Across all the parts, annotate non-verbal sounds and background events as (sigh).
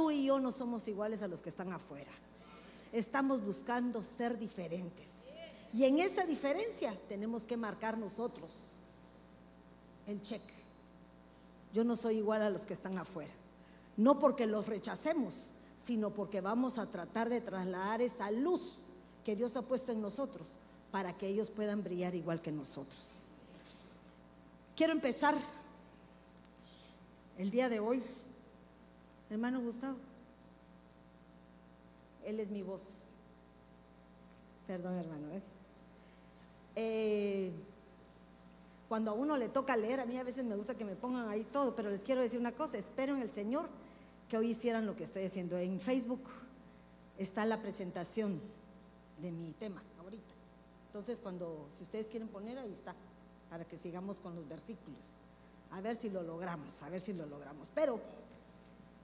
tú y yo no somos iguales a los que están afuera. Estamos buscando ser diferentes. Y en esa diferencia tenemos que marcar nosotros el cheque. Yo no soy igual a los que están afuera. No porque los rechacemos, sino porque vamos a tratar de trasladar esa luz que Dios ha puesto en nosotros para que ellos puedan brillar igual que nosotros. Quiero empezar el día de hoy, hermano Gustavo. Él es mi voz. Perdón, hermano. ¿eh? Eh, cuando a uno le toca leer, a mí a veces me gusta que me pongan ahí todo, pero les quiero decir una cosa, espero en el Señor que hoy hicieran lo que estoy haciendo. En Facebook está la presentación de mi tema ahorita. Entonces, cuando, si ustedes quieren poner, ahí está, para que sigamos con los versículos. A ver si lo logramos, a ver si lo logramos. Pero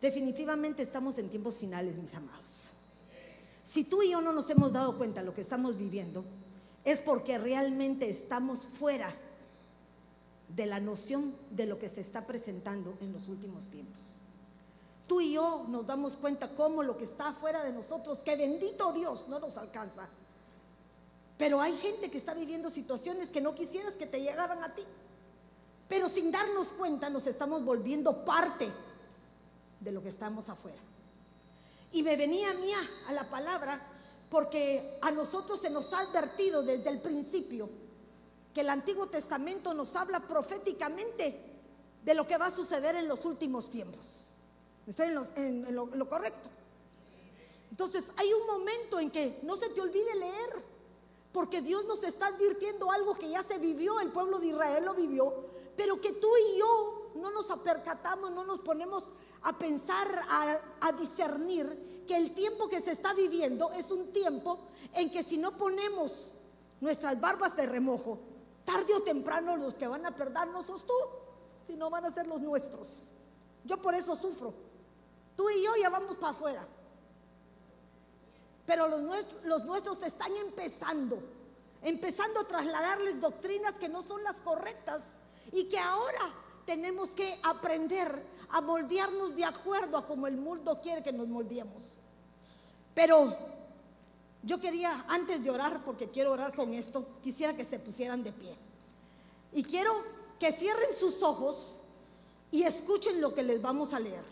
definitivamente estamos en tiempos finales, mis amados. Si tú y yo no nos hemos dado cuenta de lo que estamos viviendo, es porque realmente estamos fuera de la noción de lo que se está presentando en los últimos tiempos. Tú y yo nos damos cuenta cómo lo que está fuera de nosotros, que bendito Dios, no nos alcanza. Pero hay gente que está viviendo situaciones que no quisieras que te llegaran a ti. Pero sin darnos cuenta nos estamos volviendo parte de lo que estamos afuera. Y me venía a mí a la palabra porque a nosotros se nos ha advertido desde el principio que el Antiguo Testamento nos habla proféticamente de lo que va a suceder en los últimos tiempos. Estoy en, lo, correcto. Entonces hay un momento en que no se te olvide leer, porque Dios nos está advirtiendo algo que ya se vivió, el pueblo de Israel lo vivió, pero que tú y yo no nos apercatamos, no nos ponemos a pensar, a, discernir que el tiempo que se está viviendo es un tiempo en que si no ponemos nuestras barbas de remojo, tarde o temprano los que van a perder no sos tú, sino van a ser los nuestros. Yo por eso sufro. Tú y yo ya vamos para afuera. Pero los nuestros, los nuestros están empezando, empezando a trasladarles doctrinas que no son las correctas y que ahora tenemos que aprender a moldearnos de acuerdo a como el mundo quiere que nos moldeemos. Pero yo quería, antes de orar, porque quiero orar con esto, quisiera que se pusieran de pie. Y quiero que cierren sus ojos y escuchen lo que les vamos a leer.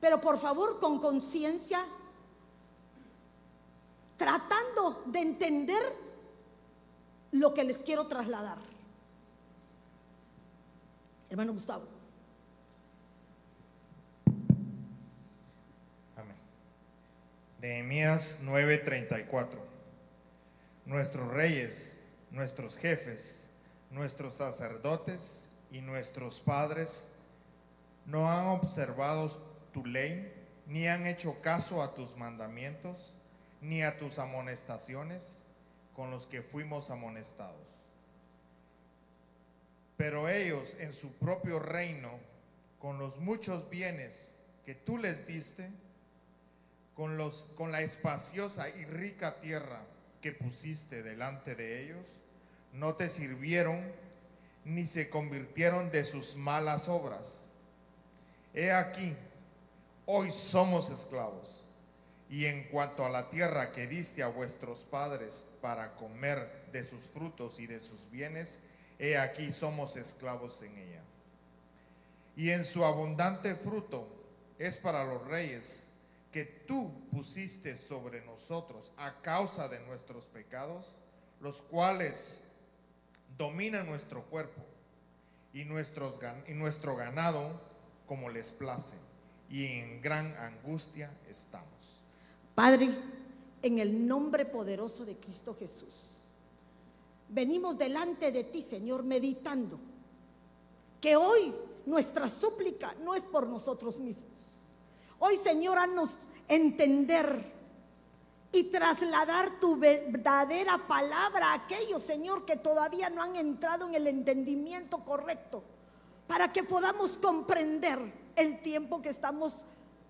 Pero por favor, con conciencia, tratando de entender lo que les quiero trasladar. Hermano Gustavo. Nehemías 9:34. Nuestros reyes, nuestros jefes, nuestros sacerdotes y nuestros padres no han observado tu ley, ni han hecho caso a tus mandamientos, ni a tus amonestaciones con los que fuimos amonestados. Pero ellos en su propio reino, con los muchos bienes que tú les diste, con, los, con la espaciosa y rica tierra que pusiste delante de ellos, no te sirvieron ni se convirtieron de sus malas obras. He aquí, hoy somos esclavos. Y en cuanto a la tierra que diste a vuestros padres para comer de sus frutos y de sus bienes, he aquí somos esclavos en ella. Y en su abundante fruto es para los reyes que tú pusiste sobre nosotros a causa de nuestros pecados, los cuales dominan nuestro cuerpo y, nuestros, y nuestro ganado como les place, y en gran angustia estamos. Padre, en el nombre poderoso de Cristo Jesús, venimos delante de ti, Señor, meditando que hoy nuestra súplica no es por nosotros mismos. Hoy, Señor, haznos entender y trasladar tu verdadera palabra a aquellos, Señor, que todavía no han entrado en el entendimiento correcto, para que podamos comprender el tiempo que estamos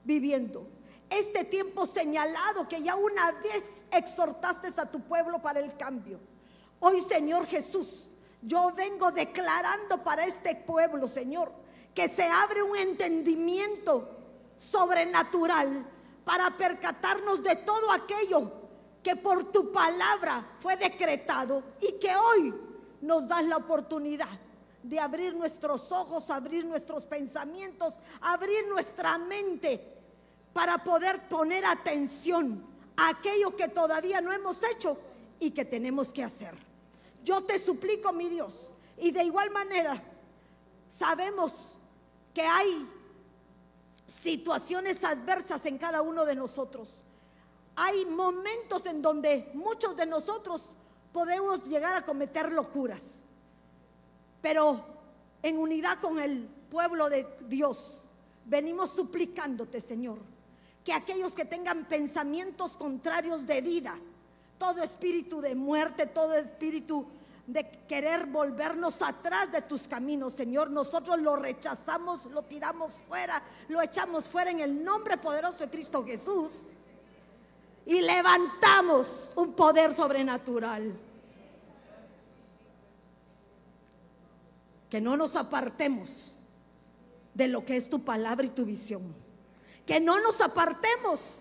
viviendo. Este tiempo señalado que ya una vez exhortaste a tu pueblo para el cambio. Hoy, Señor Jesús, yo vengo declarando para este pueblo, Señor, que se abre un entendimiento sobrenatural para percatarnos de todo aquello que por tu palabra fue decretado y que hoy nos das la oportunidad de abrir nuestros ojos, abrir nuestros pensamientos, abrir nuestra mente para poder poner atención a aquello que todavía no hemos hecho y que tenemos que hacer. Yo te suplico, mi Dios, y de igual manera sabemos que hay situaciones adversas en cada uno de nosotros. Hay momentos en donde muchos de nosotros podemos llegar a cometer locuras, pero en unidad con el pueblo de Dios venimos suplicándote, Señor, que aquellos que tengan pensamientos contrarios de vida, todo espíritu de muerte, todo espíritu de querer volvernos atrás de tus caminos, Señor. Nosotros lo rechazamos, lo tiramos fuera, lo echamos fuera en el nombre poderoso de Cristo Jesús. Y levantamos un poder sobrenatural. Que no nos apartemos de lo que es tu palabra y tu visión. Que no nos apartemos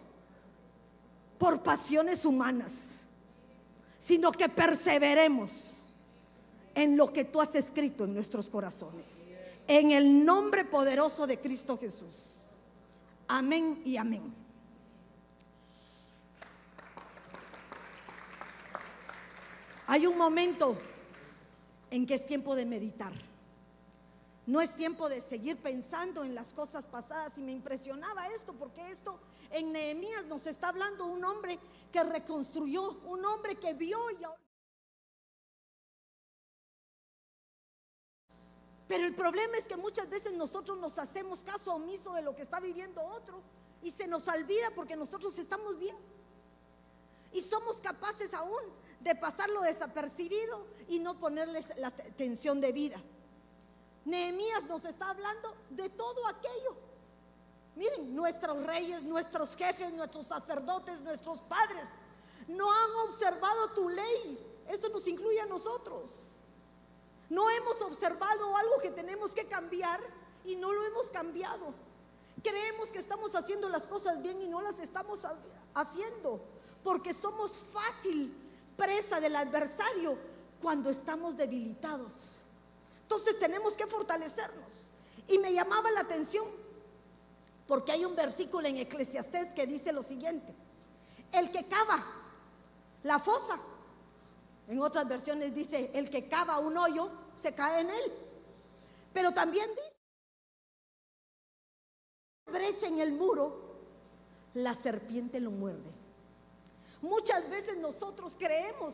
por pasiones humanas, sino que perseveremos en lo que tú has escrito en nuestros corazones. En el nombre poderoso de Cristo Jesús. Amén y amén. Hay un momento en que es tiempo de meditar. No es tiempo de seguir pensando en las cosas pasadas. Y me impresionaba esto, porque esto en Nehemías nos está hablando un hombre que reconstruyó, un hombre que vio y Pero el problema es que muchas veces nosotros nos hacemos caso omiso de lo que está viviendo otro y se nos olvida porque nosotros estamos bien. Y somos capaces aún de pasarlo desapercibido y no ponerles la atención de vida. Nehemías nos está hablando de todo aquello. Miren, nuestros reyes, nuestros jefes, nuestros sacerdotes, nuestros padres no han observado tu ley. Eso nos incluye a nosotros. No hemos observado algo que tenemos que cambiar y no lo hemos cambiado. Creemos que estamos haciendo las cosas bien y no las estamos haciendo porque somos fácil presa del adversario cuando estamos debilitados. Entonces tenemos que fortalecernos. Y me llamaba la atención porque hay un versículo en Eclesiastés que dice lo siguiente: El que cava la fosa, en otras versiones dice, el que cava un hoyo se cae en él. Pero también dice, brecha en el muro, la serpiente lo muerde. Muchas veces nosotros creemos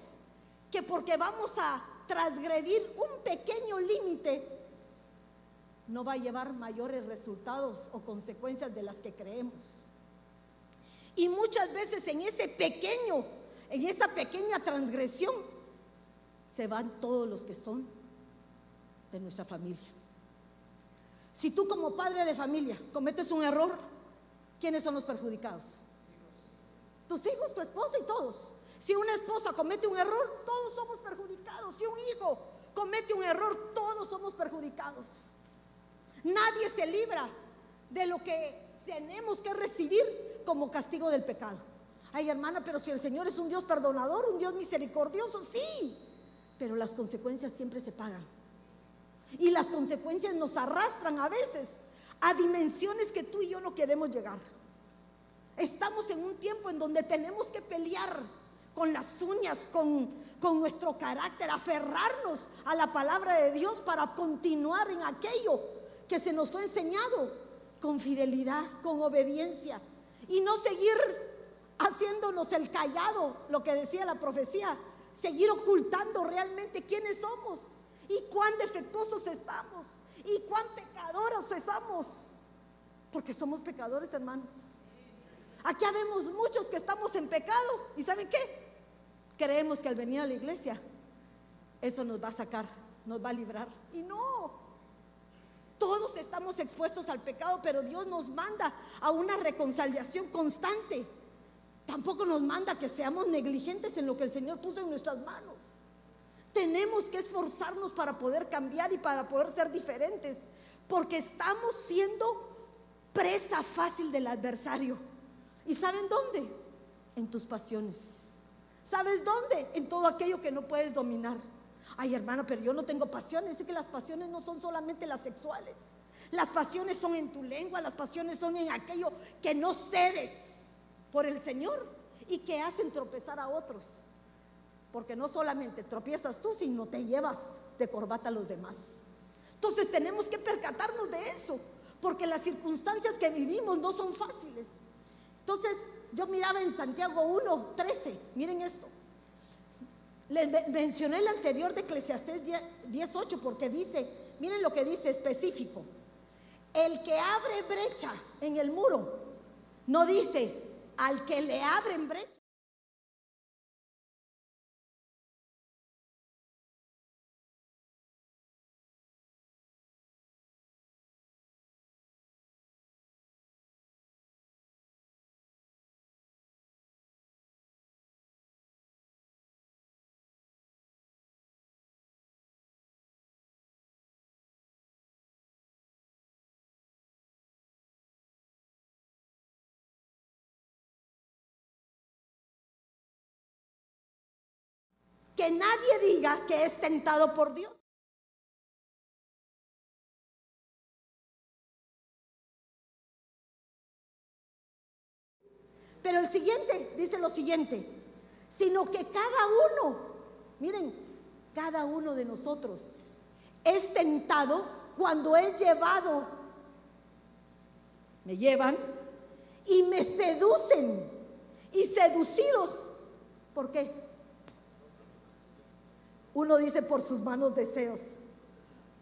que porque vamos a transgredir un pequeño límite, no va a llevar mayores resultados o consecuencias de las que creemos. Y muchas veces en ese pequeño, en esa pequeña transgresión, se van todos los que son de nuestra familia. Si tú como padre de familia cometes un error, ¿quiénes son los perjudicados? Tus hijos, tu esposa y todos. Si una esposa comete un error, todos somos perjudicados. Si un hijo comete un error, todos somos perjudicados. Nadie se libra de lo que tenemos que recibir como castigo del pecado. Ay, hermana, pero si el Señor es un Dios perdonador, un Dios misericordioso, sí, pero las consecuencias siempre se pagan. Y las consecuencias nos arrastran a veces a dimensiones que tú y yo no queremos llegar. Estamos en un tiempo en donde tenemos que pelear con las uñas, con, con nuestro carácter, aferrarnos a la palabra de Dios para continuar en aquello que se nos fue enseñado con fidelidad, con obediencia y no seguir haciéndonos el callado, lo que decía la profecía, seguir ocultando realmente quiénes somos y cuán defectuosos estamos y cuán pecadores estamos. Porque somos pecadores, hermanos. Aquí habemos muchos que estamos en pecado. ¿Y saben qué? Creemos que al venir a la iglesia, eso nos va a sacar, nos va a librar. Y no. Todos estamos expuestos al pecado, pero Dios nos manda a una reconciliación constante. Tampoco nos manda que seamos negligentes en lo que el Señor puso en nuestras manos. Tenemos que esforzarnos para poder cambiar y para poder ser diferentes, porque estamos siendo presa fácil del adversario. ¿Y saben dónde? En tus pasiones. ¿Sabes dónde? En todo aquello que no puedes dominar. Ay, hermano, pero yo no tengo pasiones. Es que las pasiones no son solamente las sexuales. Las pasiones son en tu lengua, las pasiones son en aquello que no cedes por el Señor y que hacen tropezar a otros. Porque no solamente tropiezas tú, sino te llevas de corbata a los demás. Entonces tenemos que percatarnos de eso, porque las circunstancias que vivimos no son fáciles. Entonces yo miraba en Santiago 1, 13, miren esto. Les mencioné el anterior de Eclesiastés 18 porque dice, miren lo que dice específico. El que abre brecha en el muro, no dice al que le abren brecha. Que nadie diga que es tentado por Dios. Pero el siguiente dice lo siguiente, sino que cada uno, miren, cada uno de nosotros es tentado cuando es llevado, me llevan y me seducen y seducidos. ¿Por qué? Uno dice por sus manos deseos,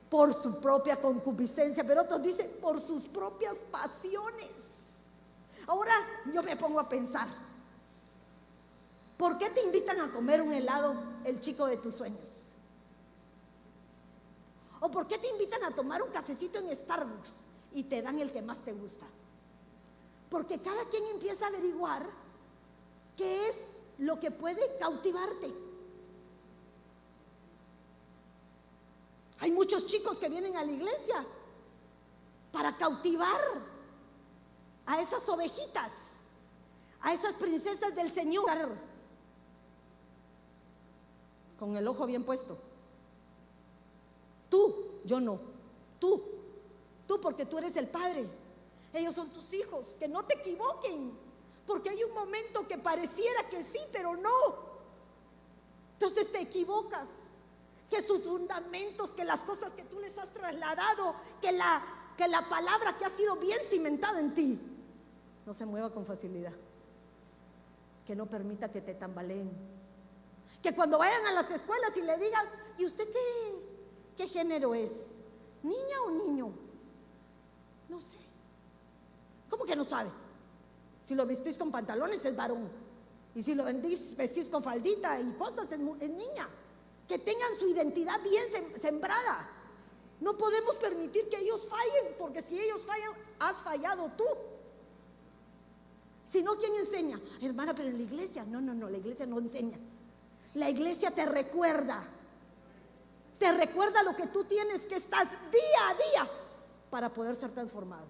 por su propia concupiscencia, pero otros dicen por sus propias pasiones. Ahora yo me pongo a pensar, ¿por qué te invitan a comer un helado el chico de tus sueños? ¿O por qué te invitan a tomar un cafecito en Starbucks y te dan el que más te gusta? Porque cada quien empieza a averiguar qué es lo que puede cautivarte. Hay muchos chicos que vienen a la iglesia para cautivar a esas ovejitas, a esas princesas del Señor, con el ojo bien puesto. Tú, yo no, tú, tú porque tú eres el padre, ellos son tus hijos, que no te equivoquen, porque hay un momento que pareciera que sí, pero no. Entonces te equivocas que sus fundamentos, que las cosas que tú les has trasladado, que la, que la palabra que ha sido bien cimentada en ti, no se mueva con facilidad. Que no permita que te tambaleen. Que cuando vayan a las escuelas y le digan, ¿y usted qué, qué género es? ¿Niña o niño? No sé. ¿Cómo que no sabe? Si lo vestís con pantalones es varón. Y si lo vestís con faldita y cosas es niña que tengan su identidad bien sembrada. No podemos permitir que ellos fallen, porque si ellos fallan, has fallado tú. Si no, ¿quién enseña? Hermana, pero en la iglesia. No, no, no, la iglesia no enseña. La iglesia te recuerda. Te recuerda lo que tú tienes que estás día a día para poder ser transformado.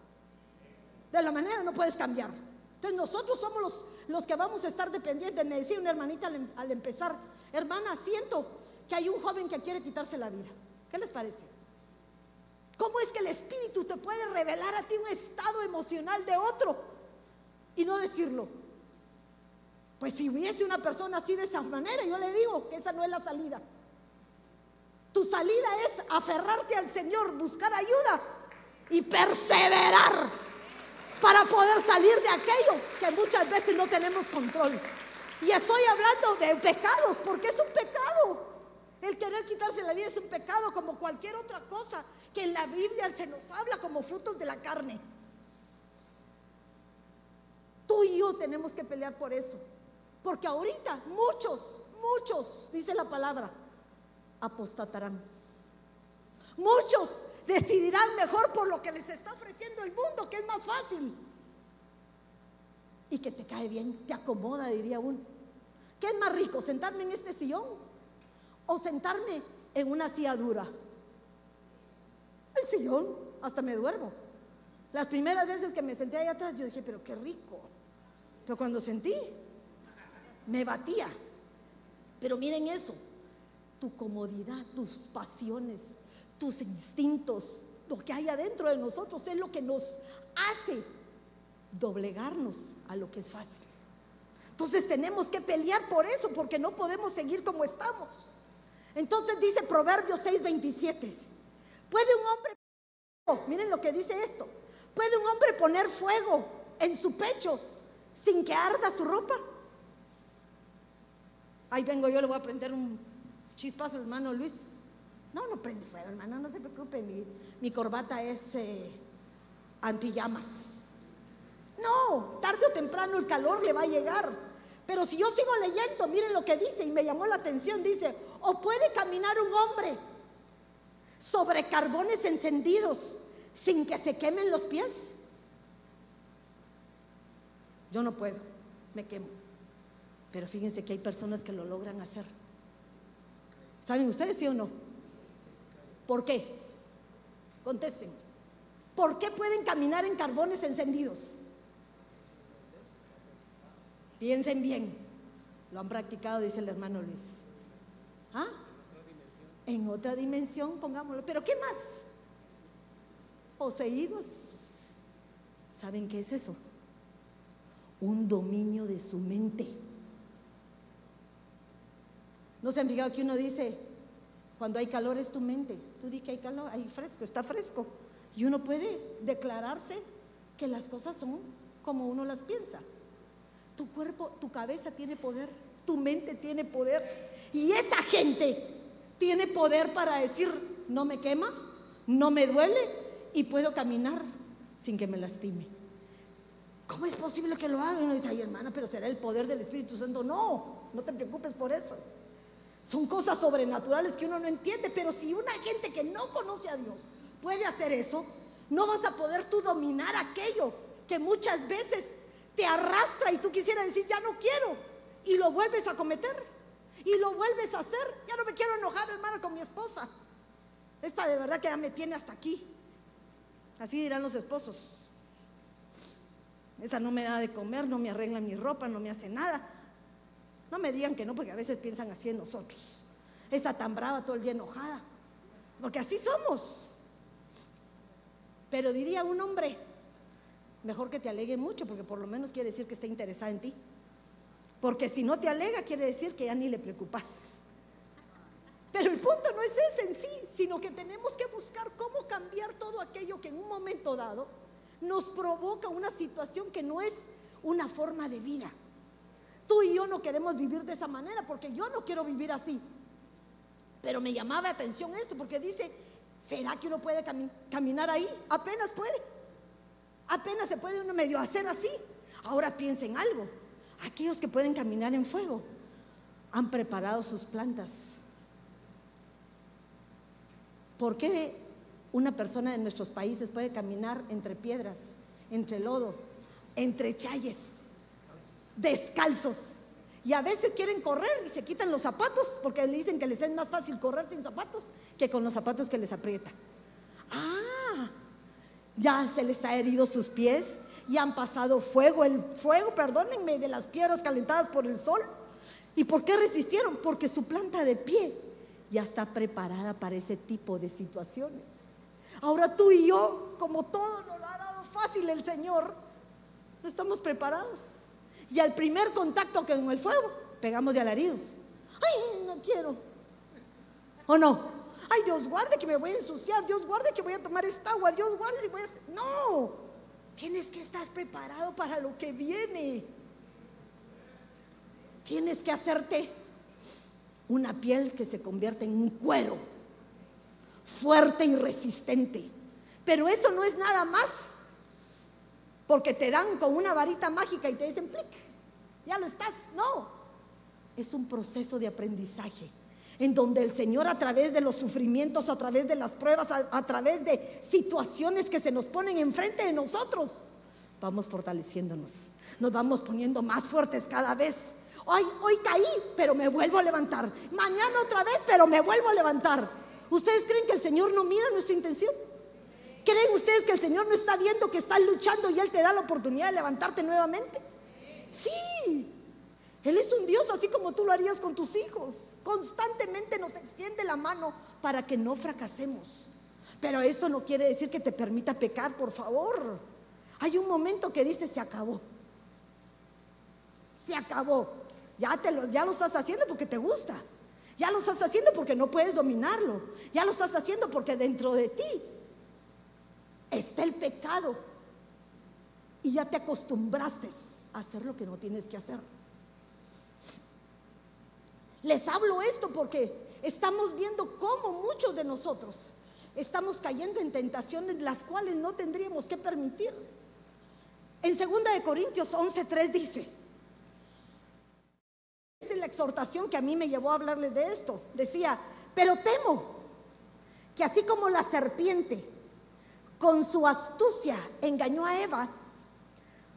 De la manera no puedes cambiar. Entonces nosotros somos los, los que vamos a estar dependientes. Me decía una hermanita al, em, al empezar, hermana, siento que hay un joven que quiere quitarse la vida. ¿Qué les parece? ¿Cómo es que el Espíritu te puede revelar a ti un estado emocional de otro y no decirlo? Pues si hubiese una persona así de esa manera, yo le digo que esa no es la salida. Tu salida es aferrarte al Señor, buscar ayuda y perseverar para poder salir de aquello que muchas veces no tenemos control. Y estoy hablando de pecados, porque es un pecado. El querer quitarse la vida es un pecado como cualquier otra cosa que en la Biblia se nos habla como frutos de la carne. Tú y yo tenemos que pelear por eso. Porque ahorita muchos, muchos, dice la palabra, apostatarán. Muchos decidirán mejor por lo que les está ofreciendo el mundo, que es más fácil. Y que te cae bien, te acomoda, diría uno. ¿Qué es más rico, sentarme en este sillón o sentarme en una silla dura. El sillón, hasta me duermo. Las primeras veces que me senté ahí atrás, yo dije, pero qué rico. Pero cuando sentí, me batía. Pero miren eso, tu comodidad, tus pasiones, tus instintos, lo que hay adentro de nosotros es lo que nos hace doblegarnos a lo que es fácil. Entonces tenemos que pelear por eso, porque no podemos seguir como estamos. Entonces dice Proverbios 6:27, puede un hombre, miren lo que dice esto, puede un hombre poner fuego en su pecho sin que arda su ropa. Ahí vengo yo, le voy a prender un chispazo, hermano Luis. No, no prende fuego, hermano, no se preocupe, mi, corbata es eh, antillamas. No, tarde o temprano el calor le va a llegar. Pero si yo sigo leyendo, miren lo que dice y me llamó la atención, dice, o puede caminar un hombre sobre carbones encendidos sin que se quemen los pies. Yo no puedo, me quemo. Pero fíjense que hay personas que lo logran hacer. ¿Saben ustedes sí o no? ¿Por qué? Contesten. ¿Por qué pueden caminar en carbones encendidos? Piensen bien. Lo han practicado, dice el hermano Luis. ¿Ah? En otra dimensión, pongámoslo. ¿Pero qué más? Poseídos. ¿Saben qué es eso? Un dominio de su mente. ¿No se han fijado que uno dice, cuando hay calor es tu mente? Tú di que hay calor, hay fresco, está fresco. Y uno puede declararse que las cosas son como uno las piensa. Tu cuerpo, tu cabeza tiene poder, tu mente tiene poder. Y esa gente tiene poder para decir, no me quema, no me duele y puedo caminar sin que me lastime. ¿Cómo es posible que lo haga? Y uno dice, ay hermana, pero será el poder del Espíritu Santo. No, no te preocupes por eso. Son cosas sobrenaturales que uno no entiende, pero si una gente que no conoce a Dios puede hacer eso, no vas a poder tú dominar aquello que muchas veces te arrastra y tú quisieras decir, ya no quiero, y lo vuelves a cometer, y lo vuelves a hacer. Ya no me quiero enojar, hermana, con mi esposa. Esta de verdad que ya me tiene hasta aquí. Así dirán los esposos. Esta no me da de comer, no me arregla mi ropa, no me hace nada. No me digan que no, porque a veces piensan así en nosotros. Está tan brava todo el día enojada. Porque así somos. Pero diría un hombre, mejor que te alegue mucho, porque por lo menos quiere decir que está interesada en ti. Porque si no te alega, quiere decir que ya ni le preocupas. Pero el punto no es ese en sí, sino que tenemos que buscar cómo cambiar todo aquello que en un momento dado nos provoca una situación que no es una forma de vida. Tú y yo no queremos vivir de esa manera porque yo no quiero vivir así. Pero me llamaba la atención esto porque dice, ¿será que uno puede caminar ahí? Apenas puede. Apenas se puede uno medio hacer así. Ahora piensen algo. Aquellos que pueden caminar en fuego han preparado sus plantas. ¿Por qué una persona de nuestros países puede caminar entre piedras, entre lodo, entre chayes, descalzos? Y a veces quieren correr y se quitan los zapatos porque le dicen que les es más fácil correr sin zapatos que con los zapatos que les aprieta. Ah, ya se les ha herido sus pies y han pasado fuego, el fuego, perdónenme, de las piedras calentadas por el sol. ¿Y por qué resistieron? Porque su planta de pie ya está preparada para ese tipo de situaciones. Ahora tú y yo, como todo nos lo ha dado fácil el Señor, no estamos preparados. Y al primer contacto con el fuego, pegamos de alaridos. Ay, no quiero. ¿O no? Ay, Dios guarde que me voy a ensuciar, Dios guarde que voy a tomar esta agua, Dios guarde si voy a... No, tienes que estar preparado para lo que viene. Tienes que hacerte una piel que se convierte en un cuero, fuerte y resistente. Pero eso no es nada más, porque te dan con una varita mágica y te dicen, plic, ya lo estás. No, es un proceso de aprendizaje en donde el Señor a través de los sufrimientos, a través de las pruebas, a, través de situaciones que se nos ponen enfrente de nosotros, vamos fortaleciéndonos, nos vamos poniendo más fuertes cada vez. Hoy, hoy caí, pero me vuelvo a levantar. Mañana otra vez, pero me vuelvo a levantar. ¿Ustedes creen que el Señor no mira nuestra intención? ¿Creen ustedes que el Señor no está viendo que estás luchando y Él te da la oportunidad de levantarte nuevamente? Sí. Él es un Dios así como tú lo harías con tus hijos. Constantemente nos extiende la mano para que no fracasemos. Pero eso no quiere decir que te permita pecar, por favor. Hay un momento que dice, se acabó. Se acabó. Ya, te lo, ya lo estás haciendo porque te gusta. Ya lo estás haciendo porque no puedes dominarlo. Ya lo estás haciendo porque dentro de ti está el pecado. Y ya te acostumbraste a hacer lo que no tienes que hacer. Les hablo esto porque estamos viendo cómo muchos de nosotros estamos cayendo en tentaciones las cuales no tendríamos que permitir. En 2 de Corintios 11:3 dice, esta es la exhortación que a mí me llevó a hablarles de esto. Decía, pero temo que así como la serpiente con su astucia engañó a Eva,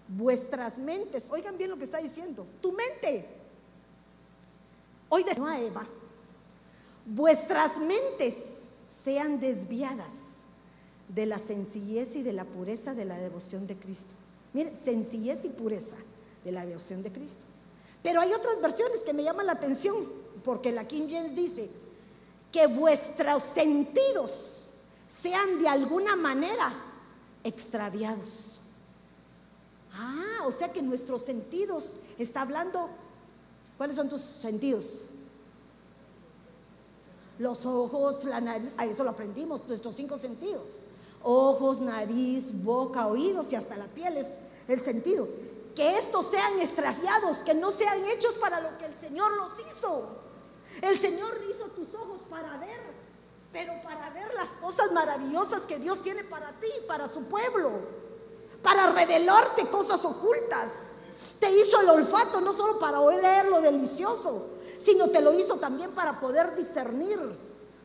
vuestras mentes, oigan bien lo que está diciendo, tu mente Hoy a Eva, vuestras mentes sean desviadas de la sencillez y de la pureza de la devoción de Cristo. Mire, sencillez y pureza de la devoción de Cristo. Pero hay otras versiones que me llaman la atención, porque la King James dice que vuestros sentidos sean de alguna manera extraviados. Ah, o sea que nuestros sentidos está hablando ¿Cuáles son tus sentidos? Los ojos, la nariz, a eso lo aprendimos, nuestros cinco sentidos. Ojos, nariz, boca, oídos y hasta la piel es el sentido. Que estos sean extraviados, que no sean hechos para lo que el Señor los hizo. El Señor hizo tus ojos para ver, pero para ver las cosas maravillosas que Dios tiene para ti, para su pueblo, para revelarte cosas ocultas. Te hizo el olfato no solo para oler lo delicioso, sino te lo hizo también para poder discernir,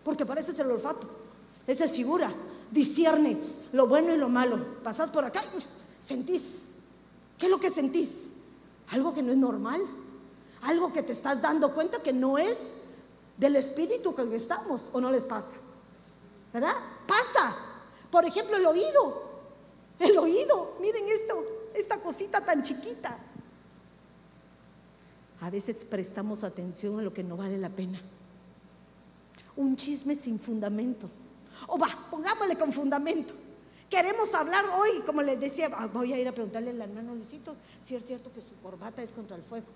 porque para eso es el olfato. Esa es figura, discierne lo bueno y lo malo. Pasás por acá, sentís. ¿Qué es lo que sentís? Algo que no es normal, algo que te estás dando cuenta que no es del espíritu que estamos, o no les pasa. ¿Verdad? Pasa. Por ejemplo, el oído. El oído, miren esto, esta cosita tan chiquita. A veces prestamos atención a lo que no vale la pena. Un chisme sin fundamento. O va, pongámosle con fundamento. Queremos hablar hoy, como les decía, ah, voy a ir a preguntarle al hermano Luisito si es cierto que su corbata es contra el fuego.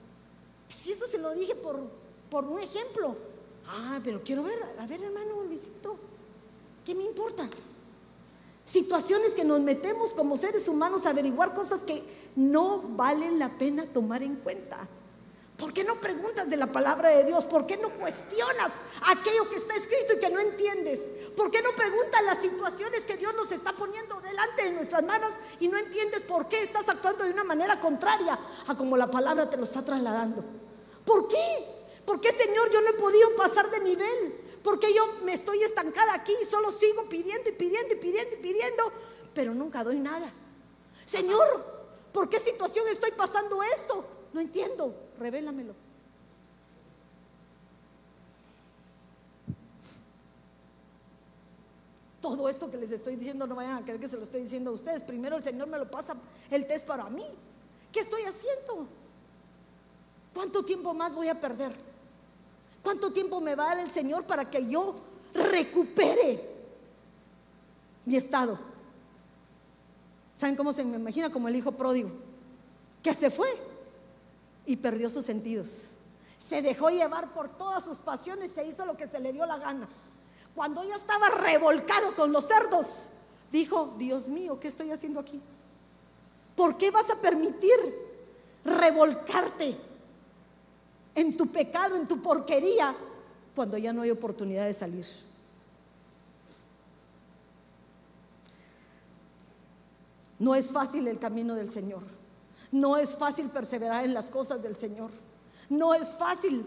Si eso se lo dije por, por un ejemplo. Ah, pero quiero ver, a ver hermano Luisito, ¿qué me importa? Situaciones que nos metemos como seres humanos a averiguar cosas que no valen la pena tomar en cuenta. ¿Por qué no preguntas de la palabra de Dios? ¿Por qué no cuestionas aquello que está escrito y que no entiendes? ¿Por qué no preguntas las situaciones que Dios nos está poniendo delante de nuestras manos y no entiendes por qué estás actuando de una manera contraria a como la palabra te lo está trasladando? ¿Por qué? ¿Por qué, Señor, yo no he podido pasar de nivel? Porque yo me estoy estancada aquí y solo sigo pidiendo y pidiendo y pidiendo y pidiendo, pero nunca doy nada. Señor, ¿por qué situación estoy pasando esto? No entiendo, revélamelo. Todo esto que les estoy diciendo no vayan a creer que se lo estoy diciendo a ustedes. Primero el Señor me lo pasa el test para mí. ¿Qué estoy haciendo? ¿Cuánto tiempo más voy a perder? ¿Cuánto tiempo me va a dar el Señor para que yo recupere mi estado? ¿Saben cómo se me imagina? Como el hijo pródigo, que se fue y perdió sus sentidos. Se dejó llevar por todas sus pasiones, se hizo lo que se le dio la gana. Cuando ya estaba revolcado con los cerdos, dijo, Dios mío, ¿qué estoy haciendo aquí? ¿Por qué vas a permitir revolcarte en tu pecado, en tu porquería, cuando ya no hay oportunidad de salir. No es fácil el camino del Señor. No es fácil perseverar en las cosas del Señor. No es fácil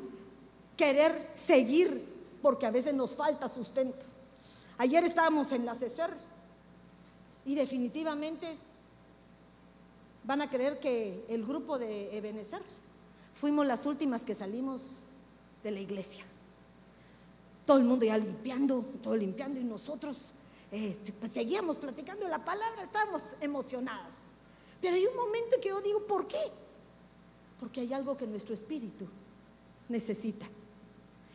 querer seguir porque a veces nos falta sustento. Ayer estábamos en la CECER y definitivamente van a creer que el grupo de Ebenezer Fuimos las últimas que salimos de la iglesia. Todo el mundo ya limpiando, todo limpiando y nosotros eh, pues, seguíamos platicando la palabra, estábamos emocionadas. Pero hay un momento que yo digo, ¿por qué? Porque hay algo que nuestro espíritu necesita.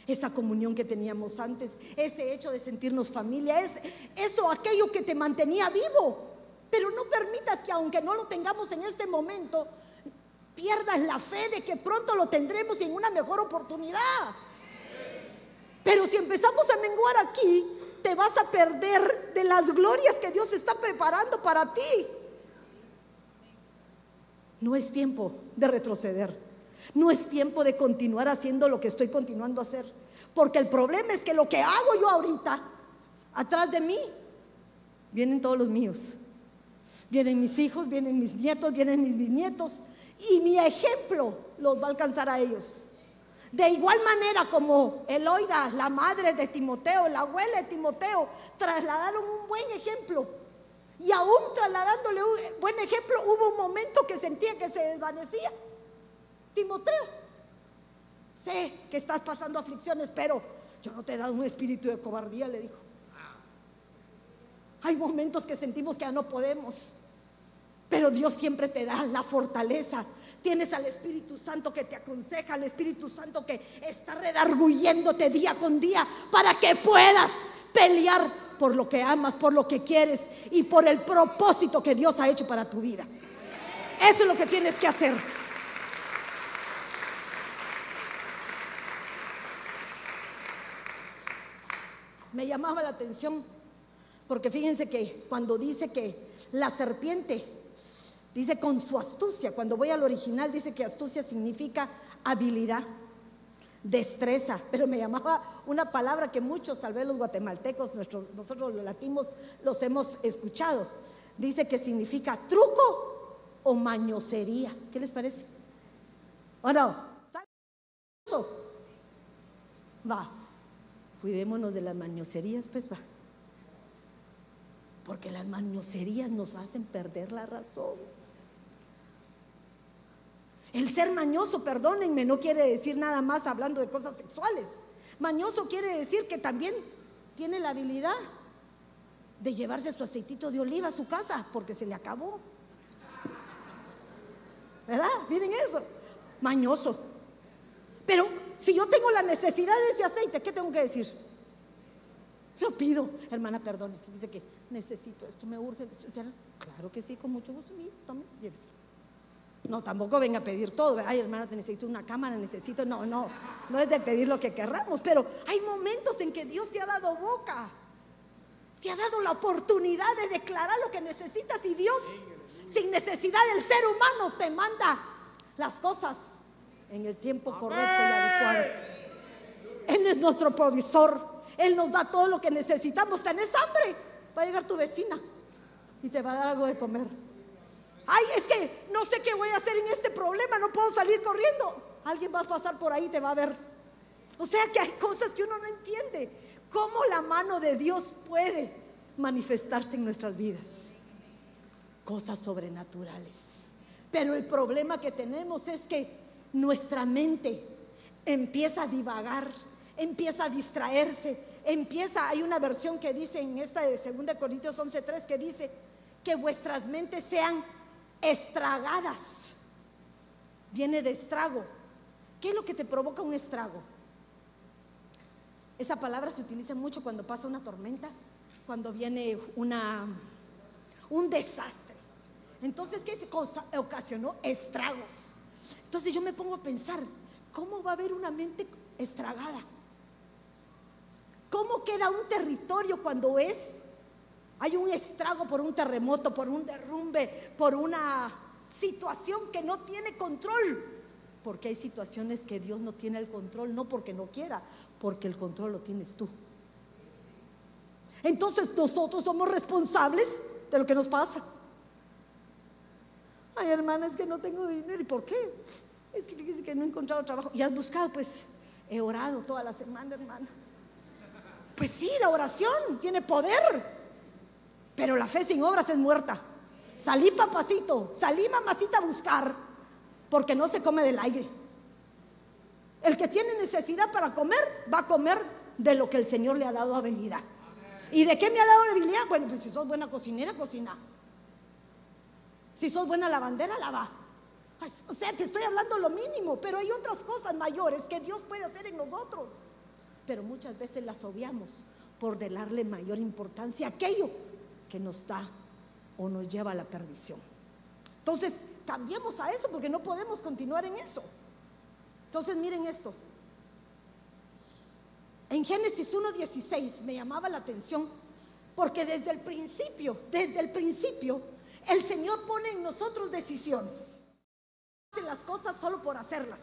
Esa comunión que teníamos antes, ese hecho de sentirnos familia, es eso, aquello que te mantenía vivo. Pero no permitas que aunque no lo tengamos en este momento, pierdas la fe de que pronto lo tendremos en una mejor oportunidad. Pero si empezamos a menguar aquí, te vas a perder de las glorias que Dios está preparando para ti. No es tiempo de retroceder. No es tiempo de continuar haciendo lo que estoy continuando a hacer. Porque el problema es que lo que hago yo ahorita, atrás de mí, vienen todos los míos. Vienen mis hijos, vienen mis nietos, vienen mis bisnietos. Y mi ejemplo los va a alcanzar a ellos. De igual manera como Eloida, la madre de Timoteo, la abuela de Timoteo, trasladaron un buen ejemplo. Y aún trasladándole un buen ejemplo, hubo un momento que sentía que se desvanecía. Timoteo, sé que estás pasando aflicciones, pero yo no te he dado un espíritu de cobardía, le dijo. Hay momentos que sentimos que ya no podemos. Pero Dios siempre te da la fortaleza. Tienes al Espíritu Santo que te aconseja, al Espíritu Santo que está redarguyéndote día con día para que puedas pelear por lo que amas, por lo que quieres y por el propósito que Dios ha hecho para tu vida. Eso es lo que tienes que hacer. Me llamaba la atención porque fíjense que cuando dice que la serpiente Dice con su astucia. Cuando voy al original dice que astucia significa habilidad, destreza. Pero me llamaba una palabra que muchos, tal vez los guatemaltecos, nosotros los latinos, los hemos escuchado. Dice que significa truco o mañosería. ¿Qué les parece? ¿O no? Va. Cuidémonos de las mañoserías, pues va. Porque las mañoserías nos hacen perder la razón. El ser mañoso, perdónenme, no quiere decir nada más hablando de cosas sexuales. Mañoso quiere decir que también tiene la habilidad de llevarse su aceitito de oliva a su casa porque se le acabó. ¿Verdad? Miren eso. Mañoso. Pero si yo tengo la necesidad de ese aceite, ¿qué tengo que decir? Lo pido, hermana, perdone. Dice que necesito esto, me urge. Claro que sí, con mucho gusto. Tome, no, tampoco venga a pedir todo. Ay, hermana, te necesito una cámara, necesito. No, no, no es de pedir lo que querramos, pero hay momentos en que Dios te ha dado boca. Te ha dado la oportunidad de declarar lo que necesitas y Dios, sin necesidad del ser humano, te manda las cosas en el tiempo correcto y adecuado. Él es nuestro provisor. Él nos da todo lo que necesitamos. ¿Tenés hambre? Va a llegar tu vecina y te va a dar algo de comer. Ay, es que no sé qué voy a hacer en este problema, no puedo salir corriendo. Alguien va a pasar por ahí y te va a ver. O sea que hay cosas que uno no entiende. ¿Cómo la mano de Dios puede manifestarse en nuestras vidas? Cosas sobrenaturales. Pero el problema que tenemos es que nuestra mente empieza a divagar, empieza a distraerse, empieza, hay una versión que dice en esta de 2 Corintios 11:3 que dice que vuestras mentes sean estragadas. Viene de estrago. ¿Qué es lo que te provoca un estrago? Esa palabra se utiliza mucho cuando pasa una tormenta, cuando viene una, un desastre. Entonces, ¿qué se ocasionó? Estragos. Entonces yo me pongo a pensar, ¿cómo va a haber una mente estragada? ¿Cómo queda un territorio cuando es hay un estrago por un terremoto, por un derrumbe, por una situación que no tiene control. Porque hay situaciones que Dios no tiene el control, no porque no quiera, porque el control lo tienes tú. Entonces nosotros somos responsables de lo que nos pasa. Ay, hermana, es que no tengo dinero. ¿Y por qué? Es que fíjese que no he encontrado trabajo. ¿Y has buscado? Pues he orado toda la semana, hermana. Pues sí, la oración tiene poder. Pero la fe sin obras es muerta. Salí papacito, salí mamacita a buscar, porque no se come del aire. El que tiene necesidad para comer, va a comer de lo que el Señor le ha dado habilidad. ¿Y de qué me ha dado la habilidad? Bueno, pues si sos buena cocinera, cocina. Si sos buena lavandera, lava. O sea, te estoy hablando lo mínimo, pero hay otras cosas mayores que Dios puede hacer en nosotros. Pero muchas veces las obviamos por darle mayor importancia a aquello nos da o nos lleva a la perdición. Entonces, cambiemos a eso porque no podemos continuar en eso. Entonces, miren esto. En Génesis 1.16 me llamaba la atención porque desde el principio, desde el principio, el Señor pone en nosotros decisiones. Hace las cosas solo por hacerlas.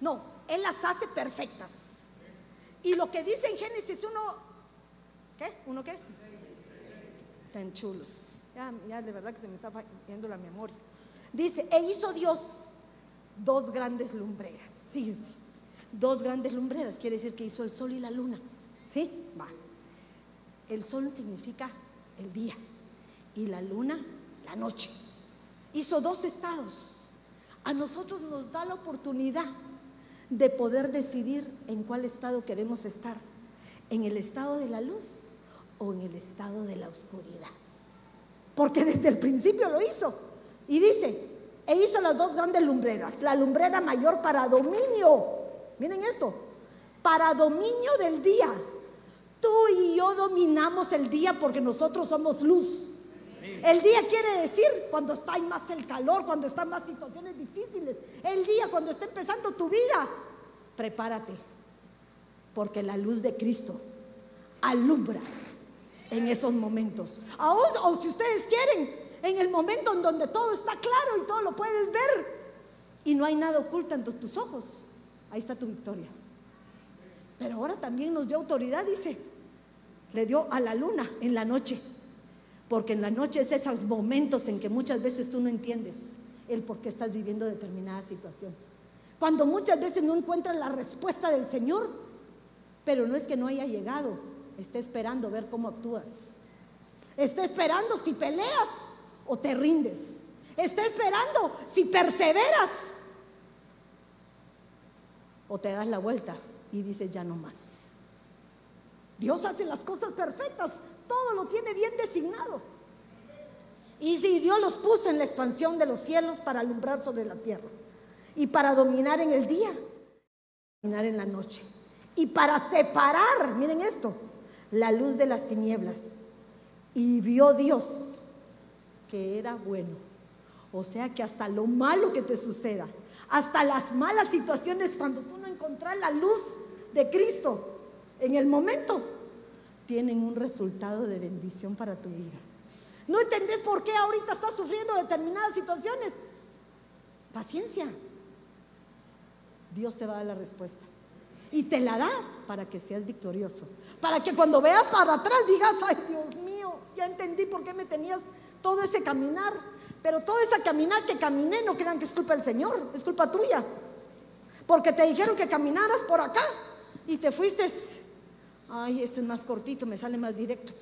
No, Él las hace perfectas. Y lo que dice en Génesis 1, ¿qué? ¿Uno qué? Tan chulos. Ya, ya de verdad que se me está yendo la memoria. Dice, e hizo Dios dos grandes lumbreras. Fíjense, dos grandes lumbreras. Quiere decir que hizo el sol y la luna. ¿Sí? Va. El sol significa el día y la luna la noche. Hizo dos estados. A nosotros nos da la oportunidad de poder decidir en cuál estado queremos estar. En el estado de la luz o en el estado de la oscuridad. Porque desde el principio lo hizo. Y dice, e hizo las dos grandes lumbreras. La lumbrera mayor para dominio. Miren esto. Para dominio del día. Tú y yo dominamos el día porque nosotros somos luz. El día quiere decir cuando está más el calor, cuando están más situaciones difíciles. El día cuando está empezando tu vida. Prepárate. Porque la luz de Cristo alumbra en esos momentos. o si ustedes quieren, en el momento en donde todo está claro y todo lo puedes ver y no hay nada oculto ante tus ojos, ahí está tu victoria. Pero ahora también nos dio autoridad, dice, le dio a la luna en la noche, porque en la noche es esos momentos en que muchas veces tú no entiendes el por qué estás viviendo determinada situación. Cuando muchas veces no encuentras la respuesta del Señor, pero no es que no haya llegado, está esperando ver cómo actúas. Está esperando si peleas o te rindes. Está esperando si perseveras o te das la vuelta y dices ya no más. Dios hace las cosas perfectas, todo lo tiene bien designado. Y si Dios los puso en la expansión de los cielos para alumbrar sobre la tierra y para dominar en el día, dominar en la noche y para separar, miren esto, la luz de las tinieblas. Y vio Dios que era bueno. O sea que hasta lo malo que te suceda, hasta las malas situaciones cuando tú no encontrás la luz de Cristo en el momento, tienen un resultado de bendición para tu vida. ¿No entendés por qué ahorita estás sufriendo determinadas situaciones? Paciencia. Dios te va a dar la respuesta. Y te la da para que seas victorioso. Para que cuando veas para atrás digas, ay Dios mío, ya entendí por qué me tenías todo ese caminar. Pero todo ese caminar que caminé, no crean que es culpa del Señor, es culpa tuya. Porque te dijeron que caminaras por acá y te fuiste. Ay, este es más cortito, me sale más directo.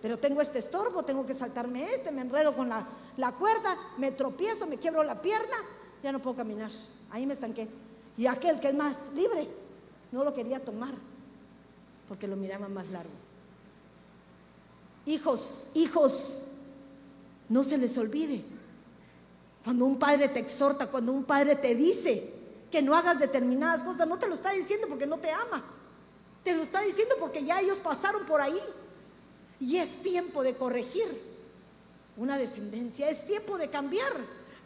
Pero tengo este estorbo, tengo que saltarme este, me enredo con la, la cuerda, me tropiezo, me quiebro la pierna, ya no puedo caminar. Ahí me estanqué. Y aquel que es más libre, no lo quería tomar porque lo miraba más largo. Hijos, hijos, no se les olvide. Cuando un padre te exhorta, cuando un padre te dice que no hagas determinadas cosas, no te lo está diciendo porque no te ama. Te lo está diciendo porque ya ellos pasaron por ahí. Y es tiempo de corregir una descendencia, es tiempo de cambiar.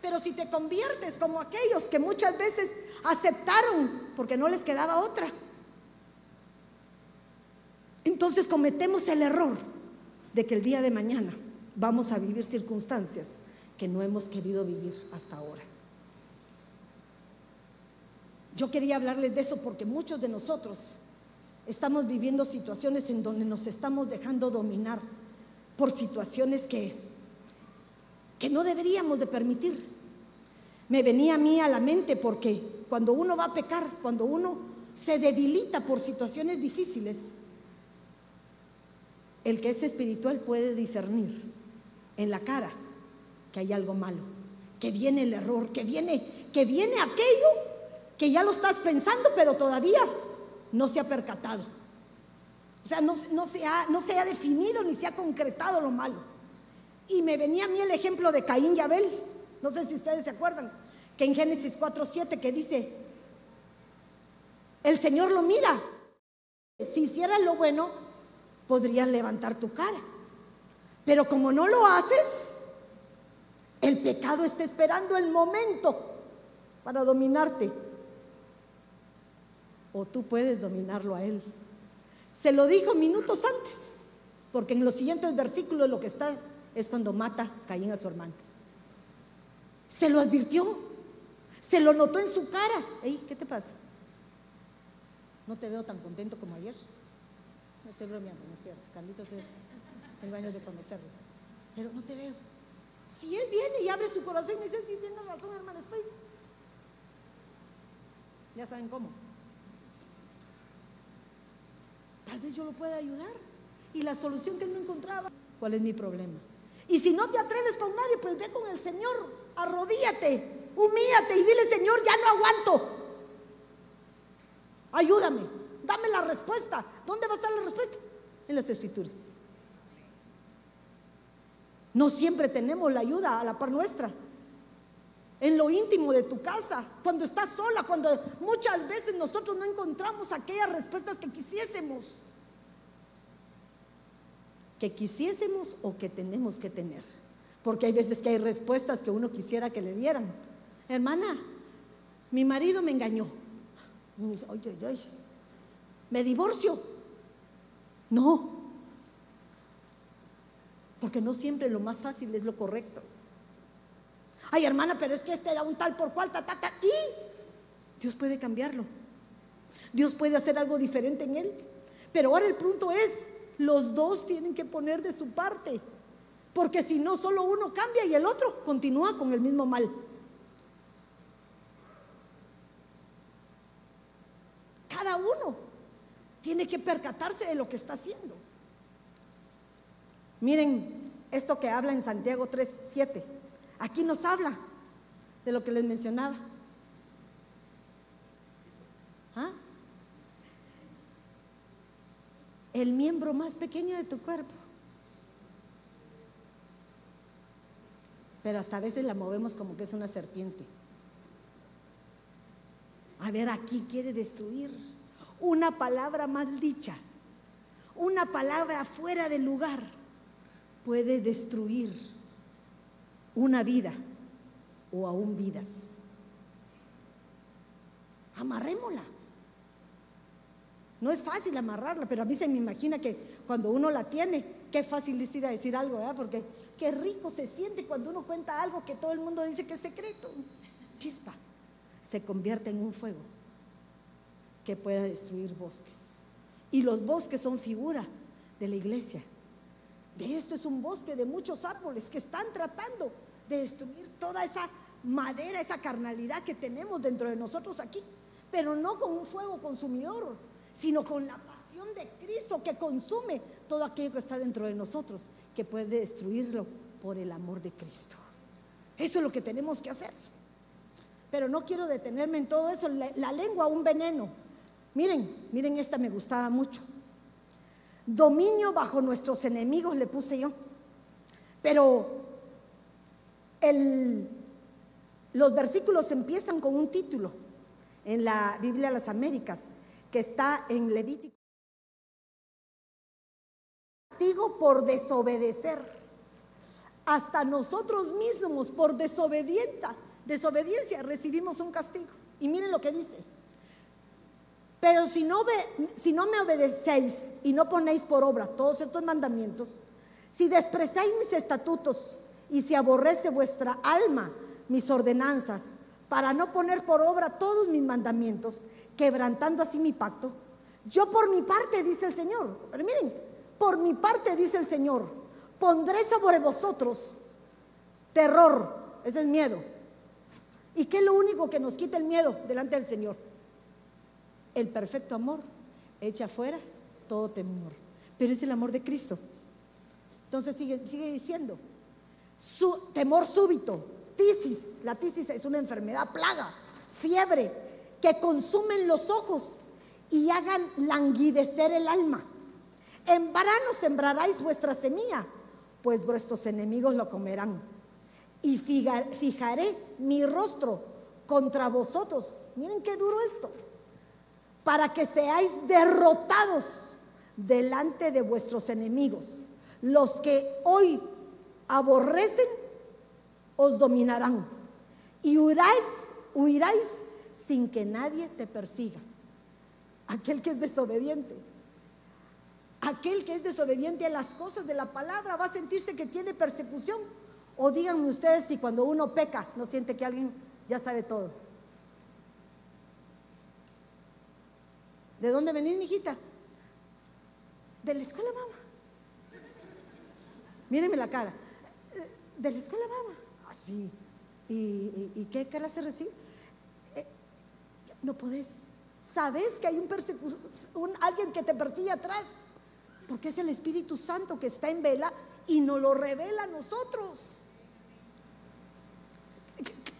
Pero si te conviertes como aquellos que muchas veces aceptaron porque no les quedaba otra, entonces cometemos el error de que el día de mañana vamos a vivir circunstancias que no hemos querido vivir hasta ahora. Yo quería hablarles de eso porque muchos de nosotros estamos viviendo situaciones en donde nos estamos dejando dominar por situaciones que, que no deberíamos de permitir. Me venía a mí a la mente porque cuando uno va a pecar, cuando uno se debilita por situaciones difíciles, el que es espiritual puede discernir en la cara que hay algo malo, que viene el error, que viene, que viene aquello que ya lo estás pensando, pero todavía no se ha percatado. O sea, no, se ha, no se ha definido ni se ha concretado lo malo. Y me venía a mí el ejemplo de Caín y Abel. No sé si ustedes se acuerdan, que en Génesis 4.7 que dice, el Señor lo mira. Si hicieras lo bueno, podrías levantar tu cara. Pero como no lo haces, el pecado está esperando el momento para dominarte. O tú puedes dominarlo a él. Se lo dijo minutos antes, porque en los siguientes versículos lo que está es cuando mata Caín a su hermano. Se lo advirtió, se lo notó en su cara. Ey, ¿qué te pasa? No te veo tan contento como ayer. No estoy bromeando, no es cierto. Carlitos es, tengo años de conocerlo. Pero no te veo. Si él viene y abre su corazón y me dice, sí, tienes razón, hermano, estoy. Ya saben cómo. Tal vez yo lo pueda ayudar. Y la solución que él no encontraba, ¿cuál es mi problema? Y si no te atreves con nadie, pues ve con el Señor, arrodíate, humíate y dile, Señor, ya no aguanto. Ayúdame, dame la respuesta. ¿Dónde va a estar la respuesta? En las escrituras. No siempre tenemos la ayuda a la par nuestra. En lo íntimo de tu casa, cuando estás sola, cuando muchas veces nosotros no encontramos aquellas respuestas que quisiésemos. Que quisiésemos o que tenemos que tener. Porque hay veces que hay respuestas que uno quisiera que le dieran. Hermana, mi marido me engañó. ¿Me divorcio? No. Porque no siempre lo más fácil es lo correcto. Ay, hermana, pero es que este era un tal por cual, ta. Y Dios puede cambiarlo. Dios puede hacer algo diferente en él. Pero ahora el punto es, los dos tienen que poner de su parte. Porque si no, solo uno cambia y el otro continúa con el mismo mal. Cada uno tiene que percatarse de lo que está haciendo. Miren esto que habla en Santiago 3:7. Aquí nos habla de lo que les mencionaba. ¿Ah? El miembro más pequeño de tu cuerpo. Pero hasta a veces la movemos como que es una serpiente. A ver, aquí quiere destruir. Una palabra más dicha, una palabra fuera del lugar puede destruir una vida o aún vidas. Amarrémosla. No es fácil amarrarla, pero a mí se me imagina que cuando uno la tiene, qué fácil es ir a decir algo, ¿verdad? Porque qué rico se siente cuando uno cuenta algo que todo el mundo dice que es secreto. Chispa, se convierte en un fuego que pueda destruir bosques. Y los bosques son figura de la iglesia. De esto es un bosque de muchos árboles que están tratando de destruir toda esa madera, esa carnalidad que tenemos dentro de nosotros aquí, pero no con un fuego consumidor, sino con la pasión de Cristo que consume todo aquello que está dentro de nosotros, que puede destruirlo por el amor de Cristo. Eso es lo que tenemos que hacer. Pero no quiero detenerme en todo eso. La, lengua, un veneno. Miren, miren, esta me gustaba mucho. Dominio bajo nuestros enemigos le puse yo. Pero los versículos empiezan con un título en la Biblia de las Américas, que está en Levítico. Castigo por desobedecer. Hasta nosotros mismos, por desobediencia, desobediencia, recibimos un castigo. Y miren lo que dice. Pero si no, si no me obedecéis y no ponéis por obra todos estos mandamientos, si despreciáis mis estatutos y si aborrece vuestra alma mis ordenanzas, para no poner por obra todos mis mandamientos, quebrantando así mi pacto, yo por mi parte, dice el Señor, pero miren, por mi parte, dice el Señor, pondré sobre vosotros terror, ese es miedo. ¿Y qué es lo único que nos quita el miedo delante del Señor? El perfecto amor echa fuera todo temor. Pero es el amor de Cristo. Entonces sigue, sigue diciendo, su temor súbito, tisis, la tisis es una enfermedad plaga, fiebre, que consumen los ojos y hagan languidecer el alma, En verano sembraréis vuestra semilla, pues vuestros enemigos lo comerán. Y fijaré mi rostro contra vosotros. Miren qué duro esto. Para que seáis derrotados delante de vuestros enemigos. Los que hoy aborrecen, os dominarán. Y huiráis, huiráis sin que nadie te persiga. Aquel que es desobediente. Aquel que es desobediente a las cosas de la palabra va a sentirse que tiene persecución. O díganme ustedes si cuando uno peca no siente que alguien ya sabe todo. ¿De dónde venís, mijita? De la escuela, mamá. Míreme la cara. De la escuela, mamá. Así. Ah, ¿Y, y, qué clase recibe? Eh, no podés. Sabes que hay un, un alguien que te persigue atrás. Porque es el Espíritu Santo que está en vela y nos lo revela a nosotros.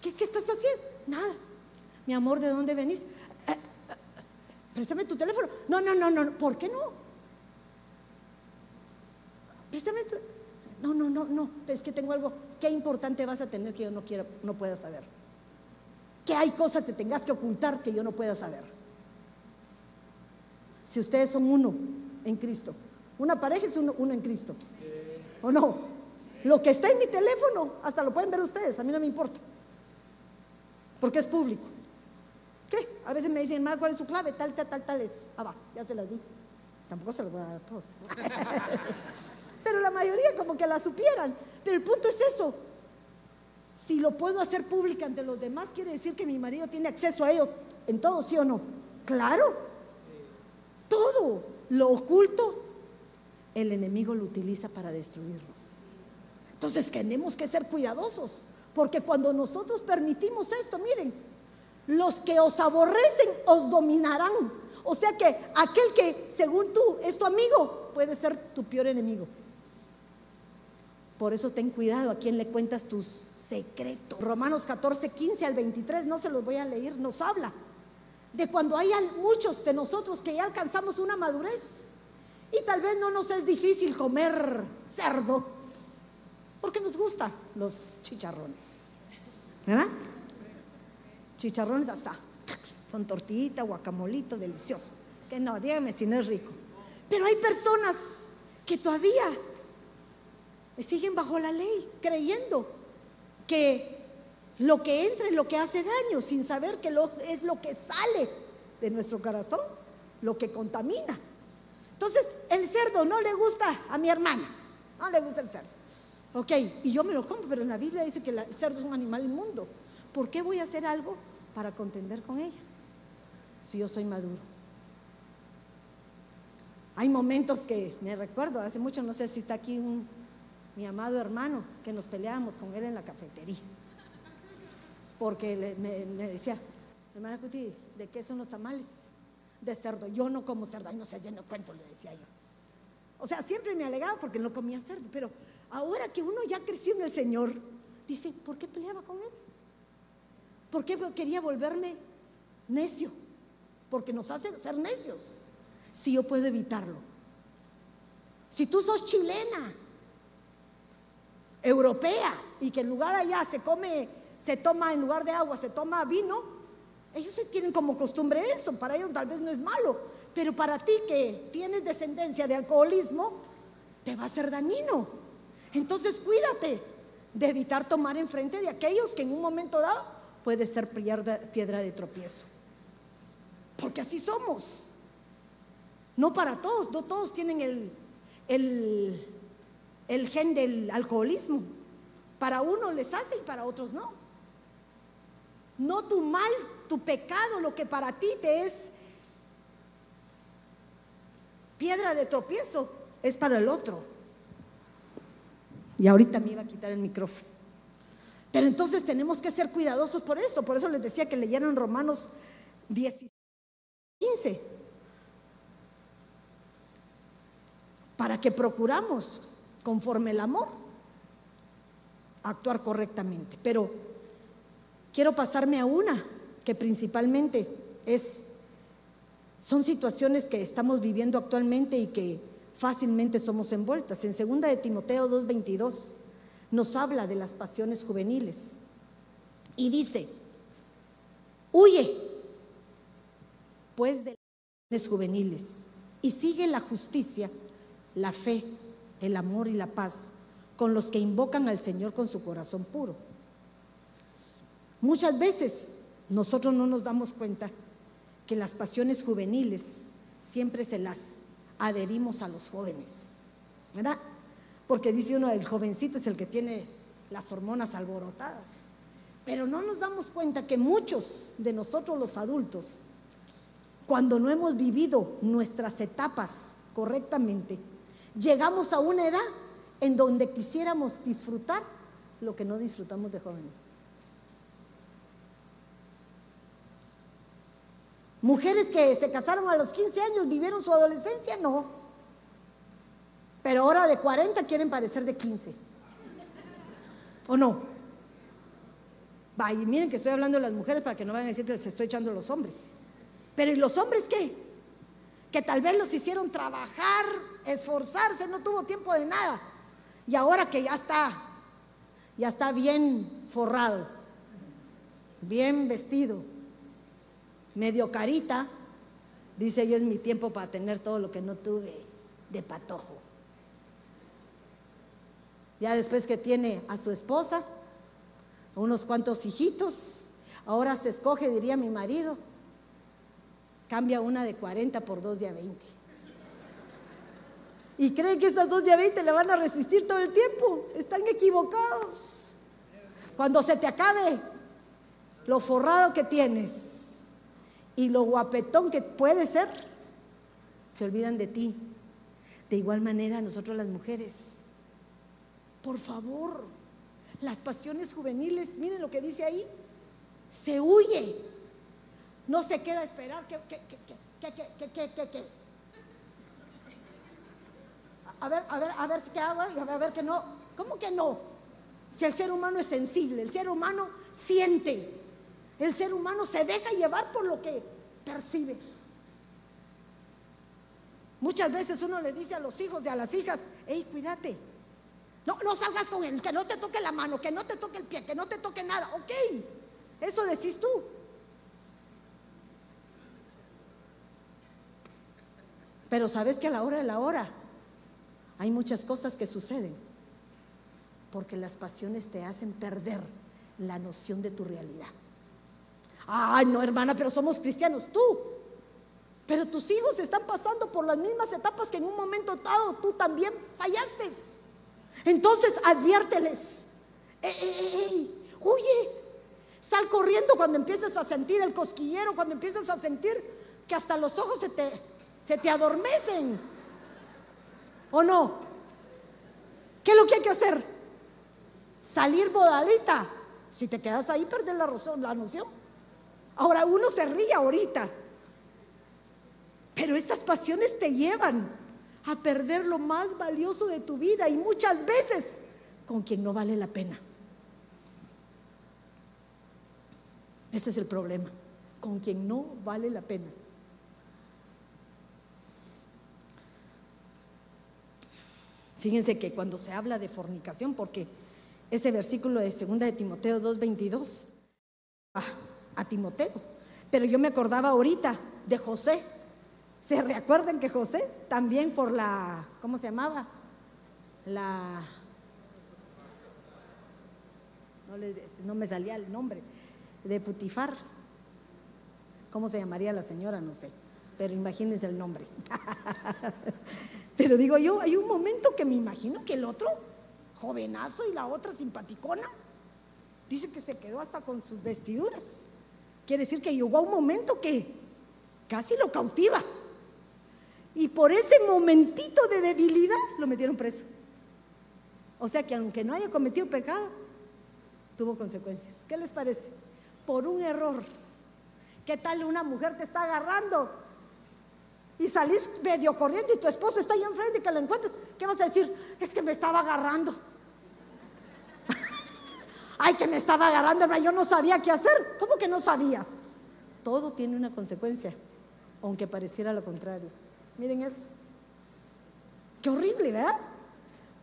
¿Qué, estás haciendo? Nada. Mi amor, ¿de dónde venís? Eh, eh, préstame tu teléfono. No, no, no, no. ¿Por qué no? Préstame tu... No, no, no, no. es que tengo algo. ¿Qué importante vas a tener que yo no quiero, no pueda saber? ¿Qué hay cosas que tengas que ocultar que yo no pueda saber? Si ustedes son uno en Cristo. Una pareja es uno, en Cristo. ¿O no? Lo que está en mi teléfono, hasta lo pueden ver ustedes, a mí no me importa. Porque es público. ¿Qué? A veces me dicen, ¿cuál es su clave? Tal, tal, tal, tal es. Ah, va, ya se las di. Tampoco se las voy a dar a todos. (laughs) Pero la mayoría como que la supieran. Pero el punto es eso. Si lo puedo hacer pública ante los demás, quiere decir que mi marido tiene acceso a ello en todo, ¿sí o no? Claro. Todo lo oculto el enemigo lo utiliza para destruirnos. Entonces tenemos que ser cuidadosos, porque cuando nosotros permitimos esto, miren, los que os aborrecen os dominarán. O sea que aquel que según tú es tu amigo puede ser tu peor enemigo. Por eso ten cuidado a quien le cuentas tus secretos. Romanos 14, 15 al 23, no se los voy a leer, nos habla de cuando hay muchos de nosotros que ya alcanzamos una madurez y tal vez no nos es difícil comer cerdo, porque nos gustan los chicharrones. ¿Verdad? Chicharrones hasta con tortillita, guacamolito, delicioso. Que no, dígame si no es rico. Pero hay personas que todavía siguen bajo la ley, creyendo que lo que entra es lo que hace daño, sin saber que es lo que sale de nuestro corazón, lo que contamina. Entonces, el cerdo no le gusta a mi hermana, no le gusta el cerdo. Ok, y yo me lo compro, pero en la Biblia dice que el cerdo es un animal inmundo. ¿Por qué voy a hacer algo para contender con ella? Si yo soy maduro. Hay momentos que me recuerdo, hace mucho, no sé si está aquí un, mi amado hermano, que nos peleábamos con él en la cafetería. Porque me, me, decía, hermana Cuti, ¿de qué son los tamales? de cerdo. Yo no como cerdo, ay no sé, ya no cuento, le decía yo. O sea, siempre me alegaba porque no comía cerdo, pero ahora que uno ya creció en el Señor, dice, ¿por qué peleaba con Él? ¿Por qué quería volverme necio? Porque nos hace ser necios. Si yo puedo evitarlo. Si tú sos chilena, europea, y que en lugar allá se come, se toma, en lugar de agua, se toma vino, ellos tienen como costumbre eso, para ellos tal vez no es malo, pero para ti que tienes descendencia de alcoholismo, te va a ser dañino. Entonces cuídate de evitar tomar enfrente de aquellos que en un momento dado puede ser piedra de tropiezo. Porque así somos. No para todos, no todos tienen el, el, el gen del alcoholismo. Para uno les hace y para otros no. No tu mal tu pecado, lo que para ti te es piedra de tropiezo, es para el otro. Y ahorita me iba a quitar el micrófono. Pero entonces tenemos que ser cuidadosos por esto. Por eso les decía que leyeron Romanos 10, 15. Para que procuramos, conforme el amor, actuar correctamente. Pero quiero pasarme a una que principalmente es, son situaciones que estamos viviendo actualmente y que fácilmente somos envueltas. En 2 de Timoteo 2:22 nos habla de las pasiones juveniles y dice, huye pues de las pasiones juveniles y sigue la justicia, la fe, el amor y la paz con los que invocan al Señor con su corazón puro. Muchas veces nosotros no nos damos cuenta que las pasiones juveniles siempre se las adherimos a los jóvenes, ¿verdad? Porque dice uno, el jovencito es el que tiene las hormonas alborotadas. Pero no nos damos cuenta que muchos de nosotros los adultos, cuando no hemos vivido nuestras etapas correctamente, llegamos a una edad en donde quisiéramos disfrutar lo que no disfrutamos de jóvenes. Mujeres que se casaron a los 15 años, vivieron su adolescencia, no. Pero ahora de 40 quieren parecer de 15. ¿O no? Va, y miren que estoy hablando de las mujeres para que no vayan a decir que les estoy echando a los hombres. Pero ¿y los hombres qué? Que tal vez los hicieron trabajar, esforzarse, no tuvo tiempo de nada. Y ahora que ya está, ya está bien forrado, bien vestido, medio carita, dice yo es mi tiempo para tener todo lo que no tuve de patojo. Ya después que tiene a su esposa, unos cuantos hijitos, ahora se escoge, diría mi marido, cambia una de 40 por dos de a 20 y creen que esas dos 20 le van a resistir todo el tiempo. Están equivocados. Cuando se te acabe lo forrado que tienes y lo guapetón que puede ser, se olvidan de ti. De igual manera nosotros las mujeres. Por favor, las pasiones juveniles, miren lo que dice ahí, se huye. No se queda a esperar que, que, que, que, que, que a ver, a ver, a ver qué hago, a ver que no. ¿Cómo que no? Si el ser humano es sensible, el ser humano siente, el ser humano se deja llevar por lo que percibe. Muchas veces uno le dice a los hijos y a las hijas, hey, cuídate. No, no salgas con él, que no te toque la mano, que no te toque el pie, que no te toque nada. Ok, eso decís tú. Pero sabes que a la hora de la hora hay muchas cosas que suceden porque las pasiones te hacen perder la noción de tu realidad. Ay, no, hermana, pero somos cristianos, tú. Pero tus hijos están pasando por las mismas etapas que en un momento dado tú también fallaste. Entonces adviérteles. Ey, ey, ey, huye. Sal corriendo cuando empieces a sentir el cosquillero, cuando empieces a sentir que hasta los ojos se te, se te adormecen. ¿O no? ¿Qué es lo que hay que hacer? Salir bodalita. Si te quedas ahí, perder la, la noción. Ahora uno se ríe ahorita. Pero estas pasiones te llevan a perder lo más valioso de tu vida y muchas veces con quien no vale la pena. Ese es el problema, con quien no vale la pena. Fíjense que cuando se habla de fornicación, porque ese versículo de 2 de Timoteo 2.22, a, a Timoteo, pero yo me acordaba ahorita de José. ¿Se recuerdan que José también por la, ¿cómo se llamaba? La, no, no me salía el nombre, de Putifar. ¿Cómo se llamaría la señora? No sé, pero imagínense el nombre. (laughs) Pero digo yo, hay un momento que me imagino que el otro, jovenazo y la otra simpaticona, dice que se quedó hasta con sus vestiduras. Quiere decir que llegó a un momento que casi lo cautiva. Y por ese momentito de debilidad lo metieron preso. O sea que aunque no haya cometido pecado, tuvo consecuencias. ¿Qué les parece? Por un error. ¿Qué tal una mujer te está agarrando y salís medio corriendo y tu esposa está ahí enfrente y que lo encuentres, ¿qué vas a decir? Es que me estaba agarrando. (laughs) Ay, que me estaba agarrando, yo no sabía qué hacer. ¿Cómo que no sabías? Todo tiene una consecuencia, aunque pareciera lo contrario. Miren eso. qué horrible, ¿verdad?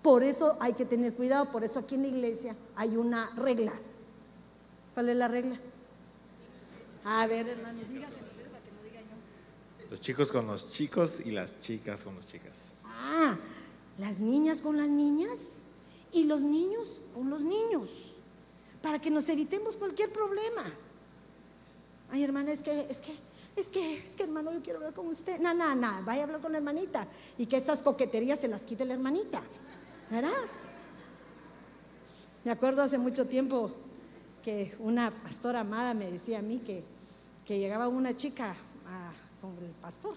Por eso hay que tener cuidado, por eso aquí en la iglesia hay una regla. ¿Cuál es la regla? A ver, hermano, dígase para que no diga yo. Los chicos con los chicos y las chicas con las chicas. Ah, las niñas con las niñas y los niños con los niños, para que nos evitemos cualquier problema. Ay, hermana, es que, es que, es que, es que, hermano, yo quiero hablar con usted. No, no, no, vaya a hablar con la hermanita y que estas coqueterías se las quite la hermanita, ¿verdad? Me acuerdo hace mucho tiempo que una pastora amada me decía a mí que, que llegaba una chica con el pastor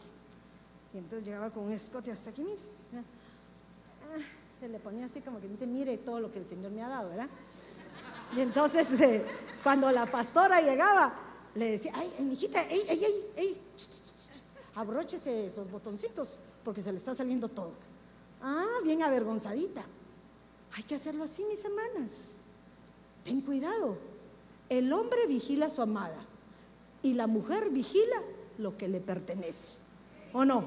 y entonces llegaba con un escote hasta aquí, mire. Ah, se le ponía así como que dice, mire todo lo que el Señor me ha dado, ¿verdad? Y entonces eh, cuando la pastora llegaba, le decía, ay, hijita, ey, ey, ey, ey, abróchese los botoncitos porque se le está saliendo todo. Ah, bien avergonzadita. Hay que hacerlo así, mis hermanas. Ten cuidado. El hombre vigila a su amada y la mujer vigila lo que le pertenece. ¿O no?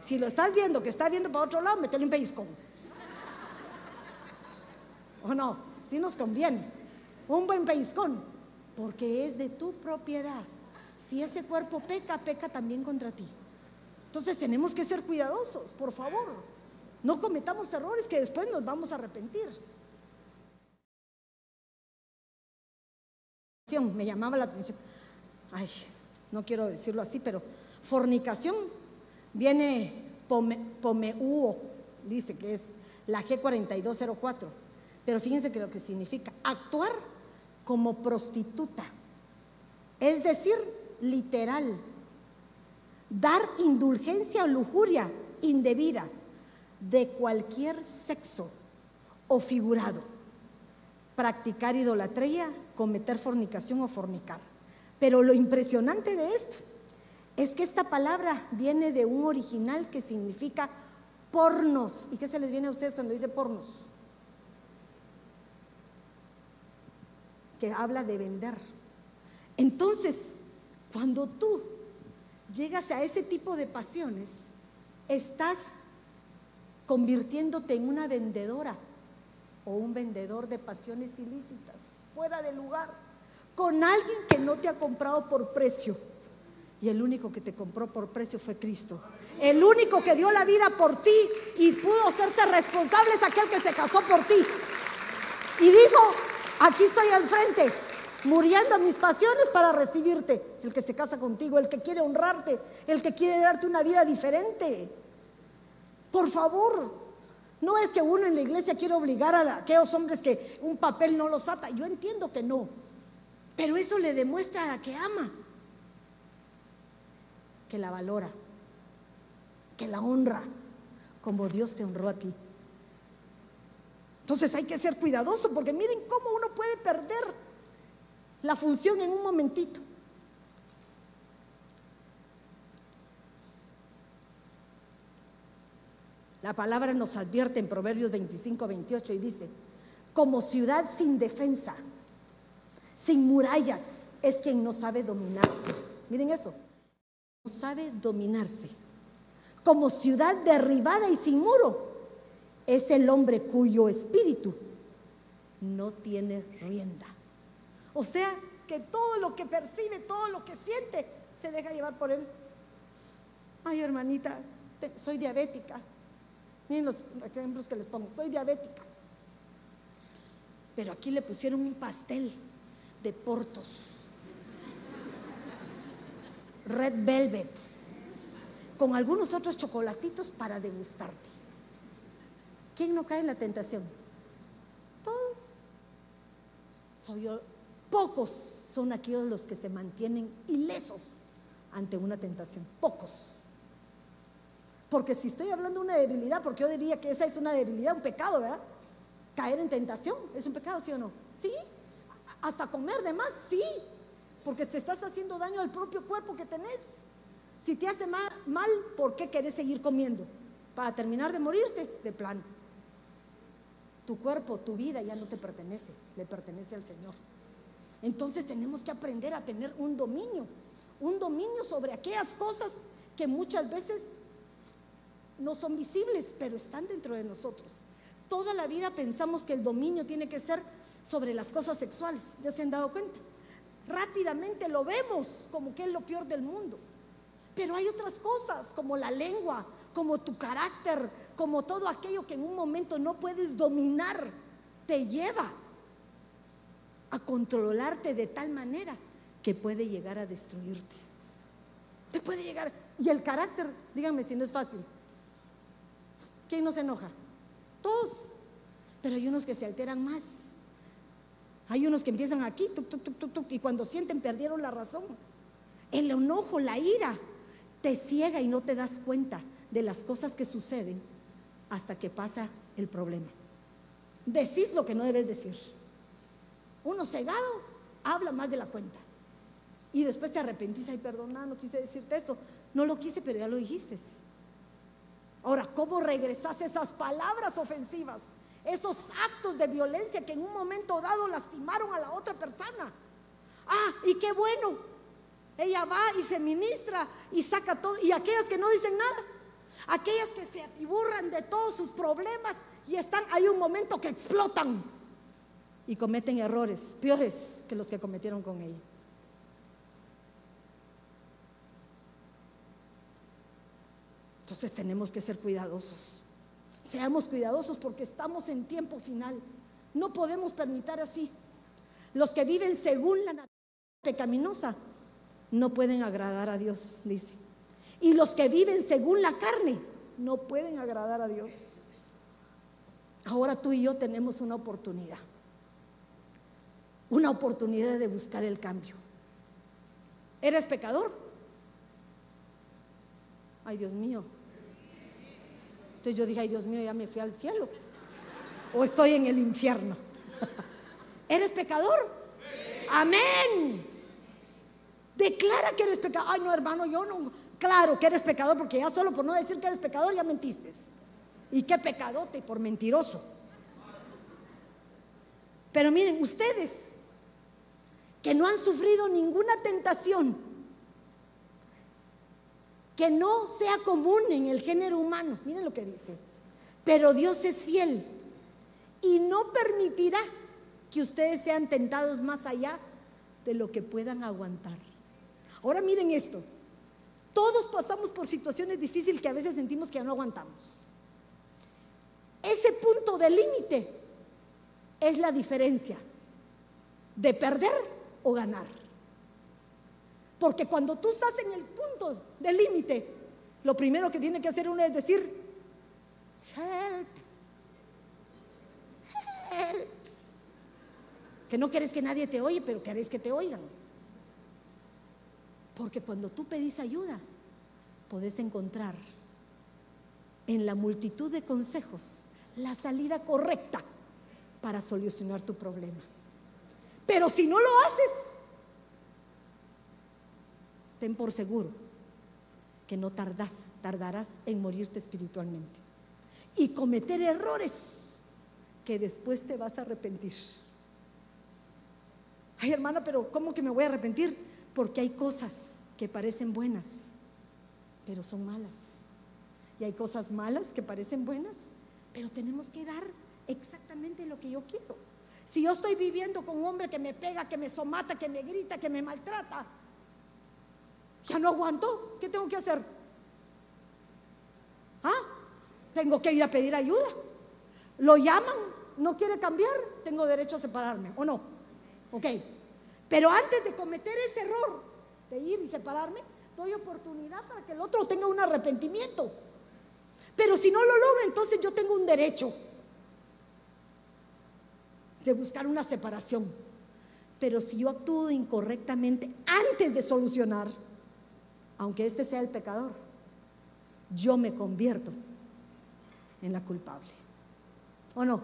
Si lo estás viendo que está viendo para otro lado, métele un pellizcón. ¿O no? Si nos conviene. Un buen pellizcón. Porque es de tu propiedad. Si ese cuerpo peca, peca también contra ti. Entonces tenemos que ser cuidadosos, por favor. No cometamos errores que después nos vamos a arrepentir. Me llamaba la atención. Ay, no quiero decirlo así, pero fornicación viene pomeuo, dice que es la G4204. Pero fíjense que lo que significa actuar como prostituta. Es decir, literal, dar indulgencia o lujuria indebida de cualquier sexo o figurado, practicar idolatría, cometer fornicación o fornicar. Pero lo impresionante de esto es que esta palabra viene de un original que significa pornos. ¿Y qué se les viene a ustedes cuando dice pornos? Que habla de vender. Entonces, cuando tú llegas a ese tipo de pasiones, estás convirtiéndote en una vendedora o un vendedor de pasiones ilícitas, fuera de lugar, con alguien que no te ha comprado por precio. Y el único que te compró por precio fue Cristo. El único que dio la vida por ti y pudo hacerse responsable es aquel que se casó por ti. Y dijo, aquí estoy al frente, muriendo mis pasiones para recibirte. El que se casa contigo, el que quiere honrarte, el que quiere darte una vida diferente. Por favor, no es que uno en la iglesia quiera obligar a aquellos hombres que un papel no los ata. Yo entiendo que no. Pero eso le demuestra a que ama, que la valora, que la honra, como Dios te honró a ti. Entonces hay que ser cuidadoso porque miren cómo uno puede perder la función en un momentito. La palabra nos advierte en Proverbios 25, 28 y dice, como ciudad sin defensa, sin murallas, es quien no sabe dominarse. Miren eso, no sabe dominarse. Como ciudad derribada y sin muro, es el hombre cuyo espíritu no tiene rienda. O sea, que todo lo que percibe, todo lo que siente, se deja llevar por él. Ay, hermanita, soy diabética. Miren los ejemplos que les pongo. Soy diabética. Pero aquí le pusieron un pastel de portos. Red Velvet. Con algunos otros chocolatitos para degustarte. ¿Quién no cae en la tentación? Todos. Soy yo. Pocos son aquellos los que se mantienen ilesos ante una tentación. Pocos. Porque si estoy hablando de una debilidad, porque yo diría que esa es una debilidad, un pecado, ¿verdad? Caer en tentación, ¿es un pecado, sí o no? Sí. Hasta comer de más, sí. Porque te estás haciendo daño al propio cuerpo que tenés. Si te hace mal, mal ¿por qué querés seguir comiendo? Para terminar de morirte, de plano. Tu cuerpo, tu vida ya no te pertenece, le pertenece al Señor. Entonces tenemos que aprender a tener un dominio, un dominio sobre aquellas cosas que muchas veces no son visibles, pero están dentro de nosotros. Toda la vida pensamos que el dominio tiene que ser sobre las cosas sexuales. ¿Ya se han dado cuenta? Rápidamente lo vemos como que es lo peor del mundo. Pero hay otras cosas, como la lengua, como tu carácter, como todo aquello que en un momento no puedes dominar, te lleva a controlarte de tal manera que puede llegar a destruirte. Te puede llegar. Y el carácter, díganme si no es fácil. ¿Quién no se enoja? Todos. Pero hay unos que se alteran más. Hay unos que empiezan aquí, y cuando sienten perdieron la razón. El enojo, la ira, te ciega y no te das cuenta de las cosas que suceden hasta que pasa el problema. Decís lo que no debes decir. Uno cegado habla más de la cuenta. Y después te arrepentís, ay, perdona, no quise decirte esto. No lo quise, pero ya lo dijiste. Ahora, ¿cómo regresas esas palabras ofensivas? Esos actos de violencia que en un momento dado lastimaron a la otra persona. Ah, y qué bueno. Ella va y se ministra y saca todo. Y aquellas que no dicen nada, aquellas que se atiburran de todos sus problemas y están, hay un momento que explotan y cometen errores peores que los que cometieron con ella. Entonces tenemos que ser cuidadosos. Seamos cuidadosos porque estamos en tiempo final. No podemos permitir así. Los que viven según la naturaleza pecaminosa no pueden agradar a Dios, dice. Y los que viven según la carne no pueden agradar a Dios. Ahora tú y yo tenemos una oportunidad. Una oportunidad de buscar el cambio. ¿Eres pecador? Ay, Dios mío, entonces yo dije, ay Dios mío, ya me fui al cielo. O estoy en el infierno. (laughs) ¿Eres pecador? Amén. Declara que eres pecador. Ay, no, hermano, yo no. Claro que eres pecador porque ya solo por no decir que eres pecador ya mentiste. Y qué pecadote por mentiroso. Pero miren, ustedes que no han sufrido ninguna tentación que no sea común en el género humano. Miren lo que dice. Pero Dios es fiel y no permitirá que ustedes sean tentados más allá de lo que puedan aguantar. Ahora miren esto. Todos pasamos por situaciones difíciles que a veces sentimos que ya no aguantamos. Ese punto de límite es la diferencia de perder o ganar. Porque cuando tú estás en el punto del límite, lo primero que tiene que hacer uno es decir, help, help. Que no quieres que nadie te oye, pero querés que te oigan. Porque cuando tú pedís ayuda, podés encontrar en la multitud de consejos la salida correcta para solucionar tu problema. Pero si no lo haces, ten por seguro que no tardarás en morirte espiritualmente y cometer errores que después te vas a arrepentir. Ay, hermana, pero ¿cómo que me voy a arrepentir? Porque hay cosas que parecen buenas, pero son malas. Y hay cosas malas que parecen buenas, pero tenemos que dar exactamente lo que yo quiero. Si yo estoy viviendo con un hombre que me pega, que me somata, que me grita, que me maltrata, ya no aguanto. ¿Qué tengo que hacer? ¿Ah? Tengo que ir a pedir ayuda. Lo llaman, no quiere cambiar, tengo derecho a separarme, ¿o no? Ok. Pero antes de cometer ese error de ir y separarme, doy oportunidad para que el otro tenga un arrepentimiento. Pero si no lo logra, entonces yo tengo un derecho de buscar una separación. Pero si yo actúo incorrectamente antes de solucionar, aunque este sea el pecador, yo me convierto en la culpable. ¿O no?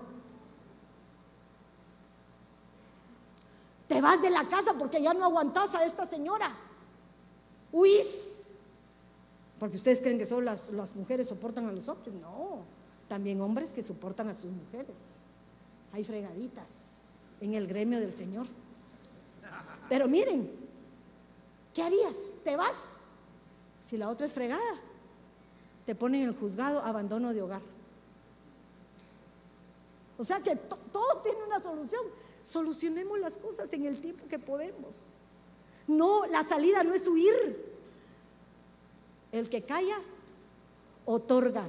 Te vas de la casa porque ya no aguantas a esta señora. Huís. Porque ustedes creen que solo las, las mujeres soportan a los hombres. No, también hombres que soportan a sus mujeres. Hay fregaditas en el gremio del Señor. Pero miren, ¿qué harías? ¿Te vas? Si la otra es fregada, te ponen en el juzgado abandono de hogar. O sea que to- todo tiene una solución. Solucionemos las cosas en el tiempo que podemos. No, la salida no es huir. El que calla, otorga.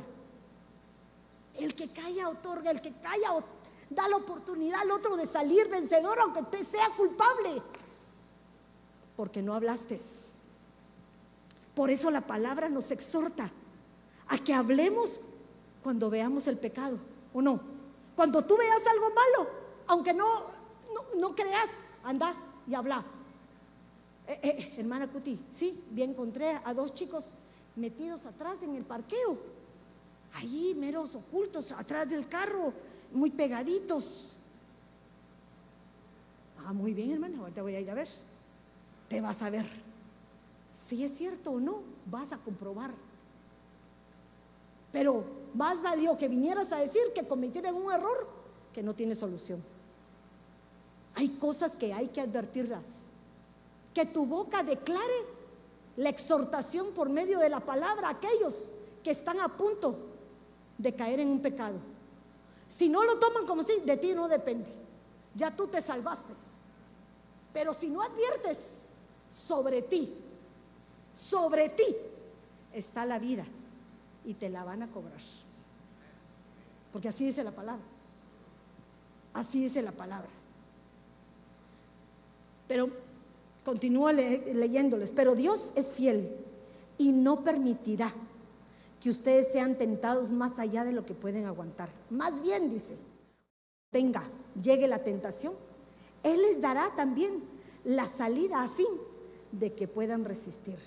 El que calla, otorga. El que calla, da la oportunidad al otro de salir vencedor, aunque te sea culpable. Porque no hablaste. Por eso la palabra nos exhorta a que hablemos cuando veamos el pecado, ¿o no? Cuando tú veas algo malo, aunque no, no, creas, anda y habla. Eh, eh, hermana Cuti, sí, bien encontré a dos chicos metidos atrás en el parqueo, allí meros ocultos, atrás del carro, muy pegaditos. Ah, muy bien, hermana, ahorita voy a ir a ver. Te vas a ver. Si es cierto o no, vas a comprobar. Pero más valió que vinieras a decir que cometieran un error que no tiene solución. Hay cosas que hay que advertirlas. Que tu boca declare la exhortación por medio de la palabra a aquellos que están a punto de caer en un pecado. Si no lo toman como si, de ti no depende. Ya tú te salvaste. Pero si no adviertes, sobre ti, sobre ti está la vida y te la van a cobrar. Porque así dice la palabra. Así dice la palabra. Pero continúo le- leyéndoles. Pero Dios es fiel y no permitirá que ustedes sean tentados más allá de lo que pueden aguantar. Más bien, dice, tenga, llegue la tentación, Él les dará también la salida a fin de que puedan resistir.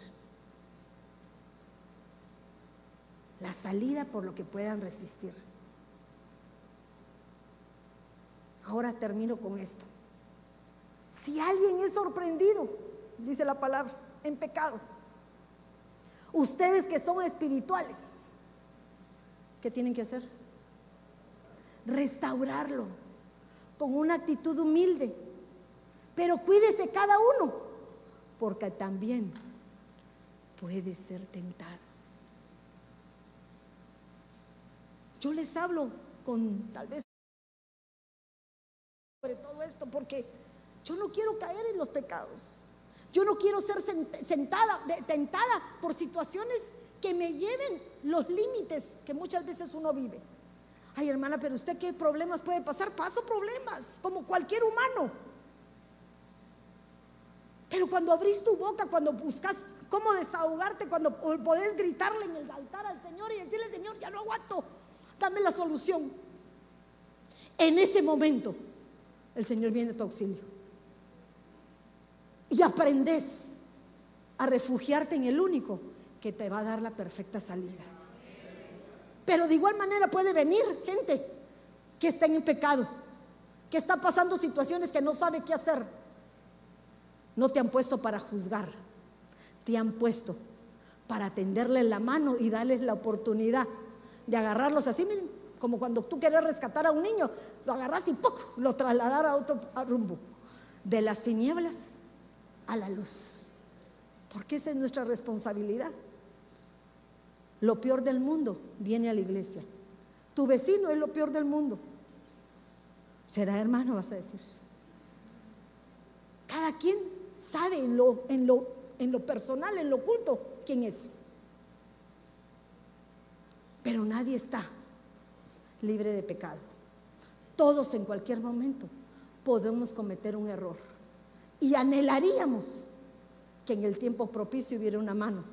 La salida por lo que puedan resistir. Ahora termino con esto. Si alguien es sorprendido, dice la palabra, en pecado, ustedes que son espirituales, ¿qué tienen que hacer? Restaurarlo con una actitud humilde. Pero cuídese cada uno, porque también puede ser tentado. Yo les hablo con tal vez sobre todo esto, porque yo no quiero caer en los pecados. Yo no quiero ser sent- sentada, tentada por situaciones que me lleven los límites que muchas veces uno vive. Ay, hermana, pero usted qué problemas puede pasar? Paso problemas, como cualquier humano. Pero cuando abrís tu boca, cuando buscas cómo desahogarte, cuando podés gritarle en el altar al Señor y decirle, Señor, ya no aguanto, dame la solución. En ese momento, el Señor viene a tu auxilio. Y aprendes a refugiarte en el único que te va a dar la perfecta salida. Pero de igual manera puede venir gente que está en pecado, que está pasando situaciones que no sabe qué hacer. No te han puesto para juzgar, te han puesto para tenderles la mano y darles la oportunidad de agarrarlos así, miren, como cuando tú quieres rescatar a un niño, lo agarras y ¡poc! lo trasladar a otro rumbo, de las tinieblas a la luz. Porque esa es nuestra responsabilidad. Lo peor del mundo viene a la iglesia. Tu vecino es lo peor del mundo. Será hermano, vas a decir. Cada quien sabe lo, en lo, en lo personal, en lo oculto, quién es. Pero nadie está libre de pecado. Todos en cualquier momento podemos cometer un error. Y anhelaríamos que en el tiempo propicio hubiera una mano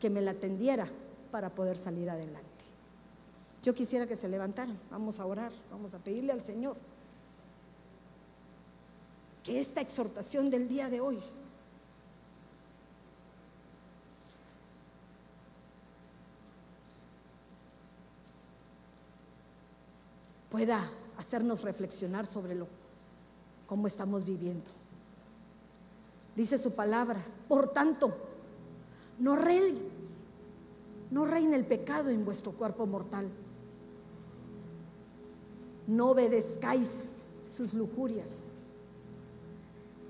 que me la tendiera para poder salir adelante. Yo quisiera que se levantaran, vamos a orar, vamos a pedirle al Señor que esta exhortación del día de hoy pueda hacernos reflexionar sobre lo cómo estamos viviendo. Dice su palabra, por tanto, no reine, no reine el pecado en vuestro cuerpo mortal. No obedezcáis sus lujurias,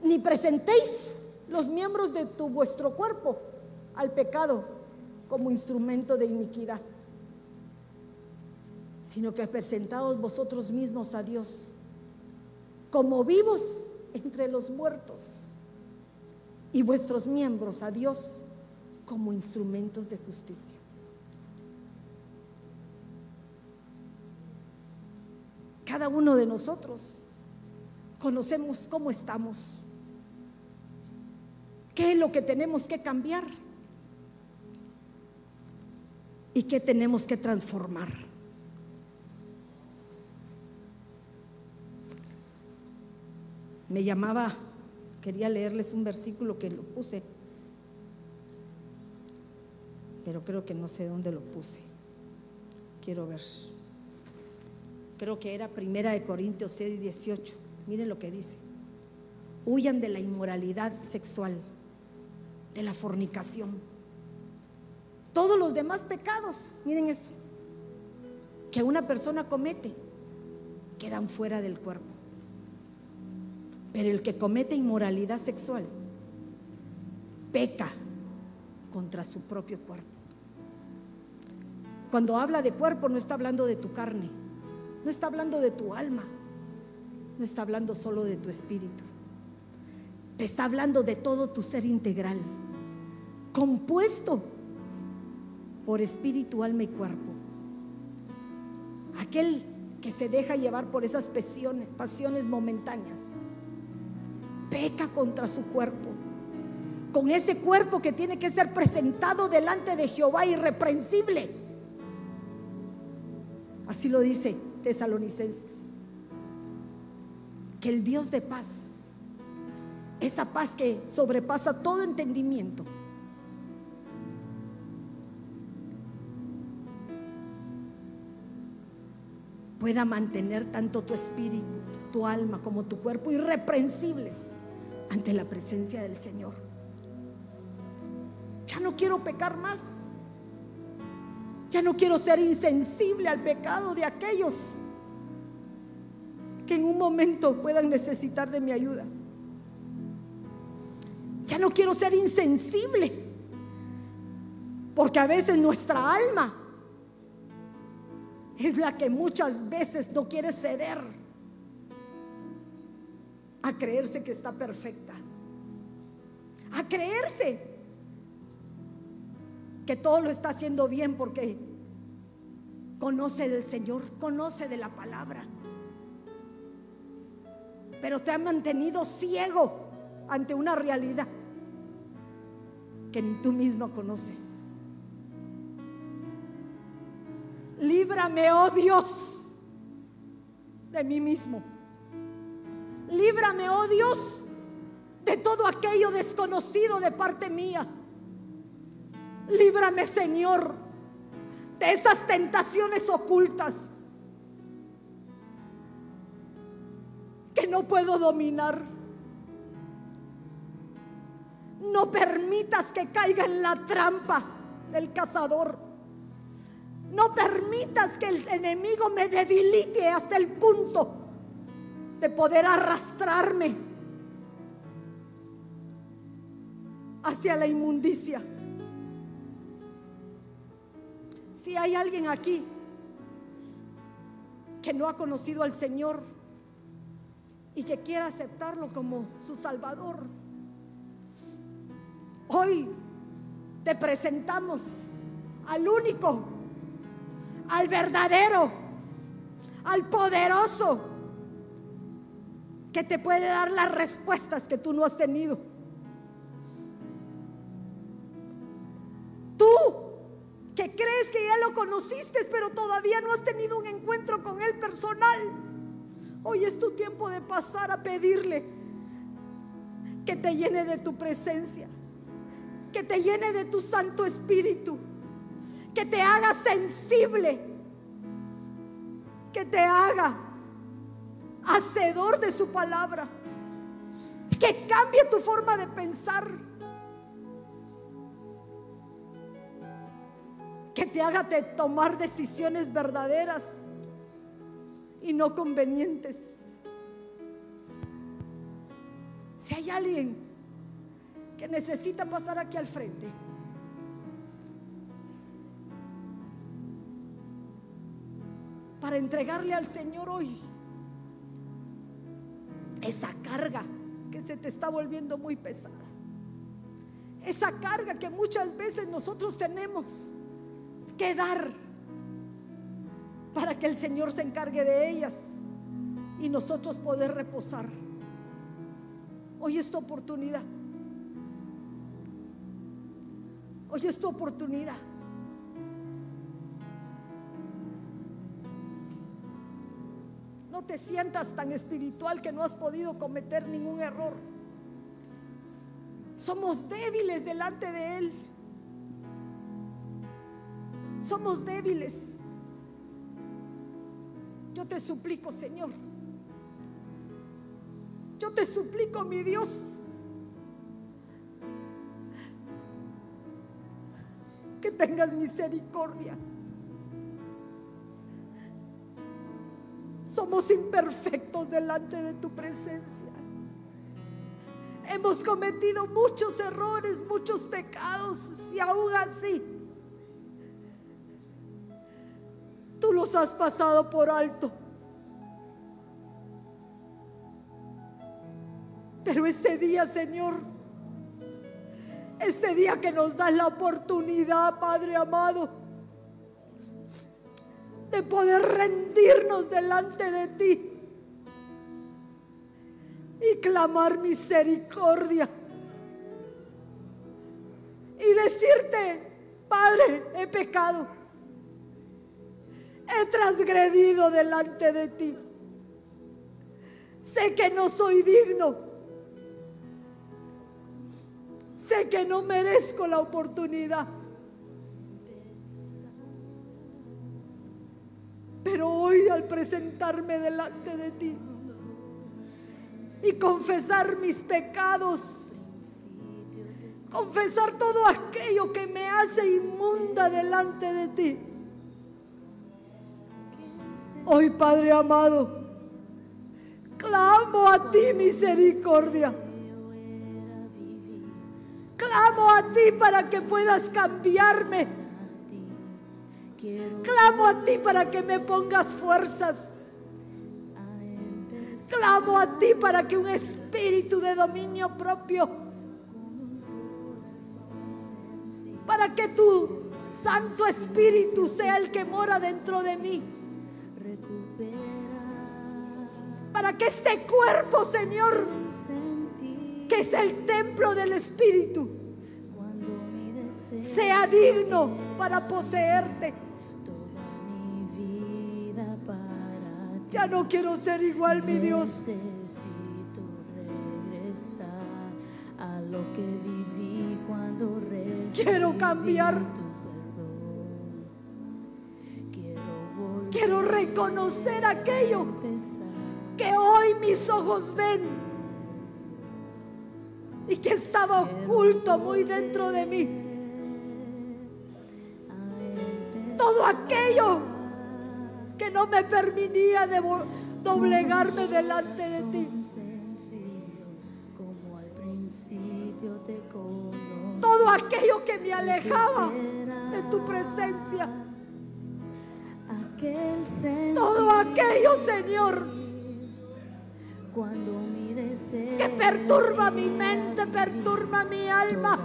ni presentéis los miembros de tu vuestro cuerpo al pecado como instrumento de iniquidad, sino que presentaos vosotros mismos a Dios como vivos entre los muertos y vuestros miembros a Dios como instrumentos de justicia. Cada uno de nosotros conocemos cómo estamos, qué es lo que tenemos que cambiar y qué tenemos que transformar. Me llamaba, quería leerles un versículo que lo puse, pero creo que no sé dónde lo puse. Quiero ver. Creo que era Primera de Corintios 6, 18. Miren lo que dice. Huyan de la inmoralidad sexual, de la fornicación. Todos los demás pecados, miren eso, que una persona comete, quedan fuera del cuerpo. Pero el que comete inmoralidad sexual peca contra su propio cuerpo. Cuando habla de cuerpo no está hablando de tu carne, no está hablando de tu alma, no está hablando solo de tu espíritu. Te está hablando de todo tu ser integral, compuesto por espíritu, alma y cuerpo. Aquel que se deja llevar por esas pasiones, pasiones momentáneas, peca contra su cuerpo. Con ese cuerpo que tiene que ser presentado delante de Jehová irreprensible. Así lo dice Tesalonicenses que el Dios de paz, esa paz que sobrepasa todo entendimiento, pueda mantener tanto tu espíritu, tu alma como tu cuerpo irreprensibles ante la presencia del Señor. Ya no quiero pecar más. Ya no quiero ser insensible al pecado de aquellos que en un momento puedan necesitar de mi ayuda. Ya no quiero ser insensible, porque a veces nuestra alma es la que muchas veces no quiere ceder a creerse que está perfecta, a creerse que todo lo está haciendo bien porque conoce del Señor, conoce de la palabra pero te ha mantenido ciego ante una realidad que ni tú mismo conoces. Líbrame, oh Dios, de mí mismo. Líbrame, oh Dios, de todo aquello desconocido de parte mía. Líbrame, Señor, de esas tentaciones ocultas que no puedo dominar. No permitas que caiga en la trampa del cazador. No permitas que el enemigo me debilite hasta el punto de poder arrastrarme hacia la inmundicia. Si hay alguien aquí que no ha conocido al Señor, y que quiera aceptarlo como su Salvador. Hoy te presentamos al único, al verdadero, al poderoso, que te puede dar las respuestas que tú no has tenido. Tú que crees que ya lo conociste, pero todavía no has tenido un encuentro con Él personal. Hoy es tu tiempo de pasar a pedirle que te llene de tu presencia, que te llene de tu Santo Espíritu, que te haga sensible, que te haga hacedor de su palabra. Que cambie tu forma de pensar. Que te haga de tomar decisiones verdaderas y no convenientes. Si hay alguien que necesita pasar aquí al frente. Para entregarle al Señor hoy esa carga que se te está volviendo muy pesada. Esa carga que muchas veces nosotros tenemos que dar para que el Señor se encargue de ellas y nosotros poder reposar. Hoy es tu oportunidad. Hoy es tu oportunidad. Te sientas tan espiritual que no has podido cometer ningún error. Somos débiles delante de Él. Somos débiles. Yo te suplico, Señor. Yo te suplico, mi Dios. Que tengas misericordia. Somos imperfectos delante de tu presencia. Hemos cometido muchos errores, muchos pecados y aún así tú los has pasado por alto. Pero este día, Señor, este día que nos das la oportunidad, Padre amado, de poder rendirnos delante de ti y clamar misericordia. Y decirte, Padre, he pecado. He transgredido delante de ti. Sé que no soy digno. Sé que no merezco la oportunidad. Pero hoy al presentarme delante de ti y confesar mis pecados, confesar todo aquello que me hace inmunda delante de ti. Hoy, Padre amado, clamo a ti misericordia. Clamo a ti para que puedas cambiarme. Clamo a ti para que me pongas fuerzas. Clamo a ti para que un espíritu de dominio propio, para que tu Santo Espíritu sea el que mora dentro de mí. Para que este cuerpo, Señor, que es el templo del Espíritu, sea digno para poseerte. Ya no quiero ser igual, mi Dios. Necesito regresar a lo que viví cuando recibí Quiero cambiar. tu perdón. Quiero volver Quiero reconocer aquello que hoy mis ojos ven y que estaba oculto muy dentro de mí. Todo aquello no me permitía doblegarme delante de ti. Todo aquello que me alejaba de tu presencia. Todo aquello, Señor, que perturba mi mente, perturba mi alma.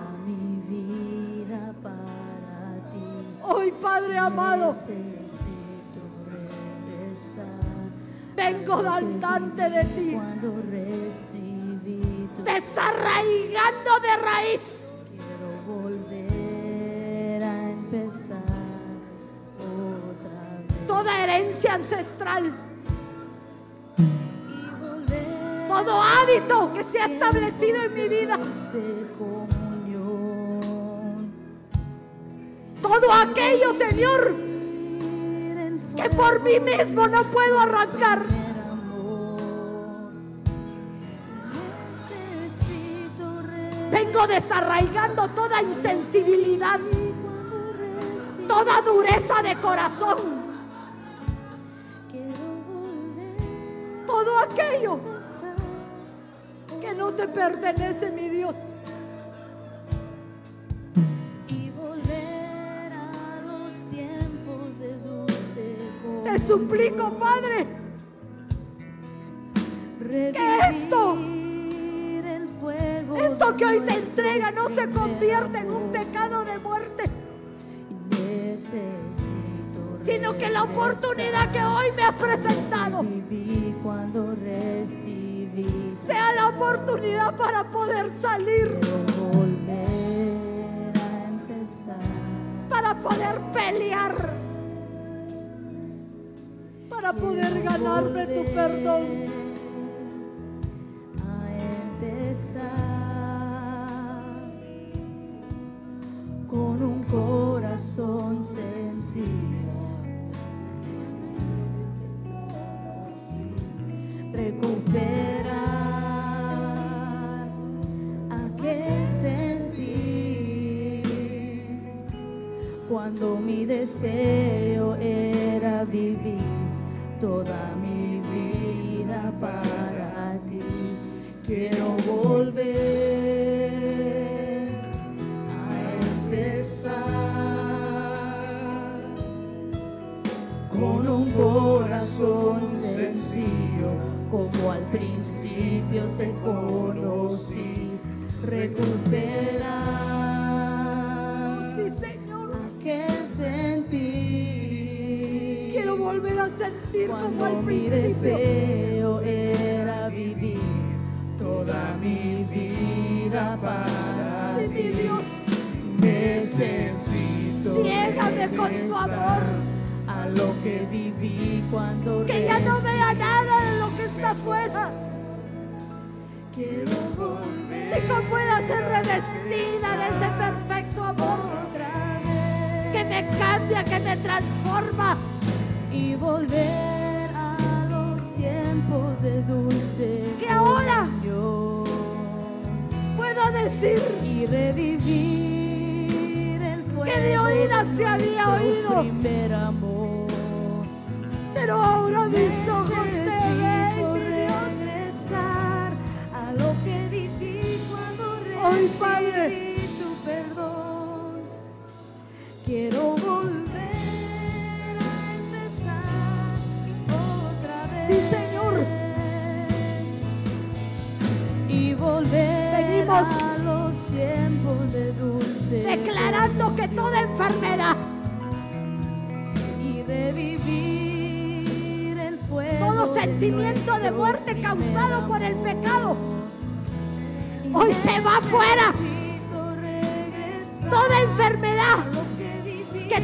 Hoy, Padre amado, vengo delante de ti, desarraigando de raíz. quiero volver a empezar otra vez. Toda herencia ancestral, todo hábito que se ha establecido en mi vida, todo aquello, Señor, que por mí mismo no puedo arrancar. Vengo desarraigando toda insensibilidad, toda dureza de corazón, todo aquello que no te pertenece, mi Dios. te suplico, Padre, que esto, esto que hoy te entrega no se convierta en un pecado de muerte, sino que la oportunidad que hoy me has presentado sea la oportunidad para poder salir. Para poder pelear para poder ganarme tu perdón. A empezar con un corazón sencillo. Recuperar aquel sentir cuando mi deseo.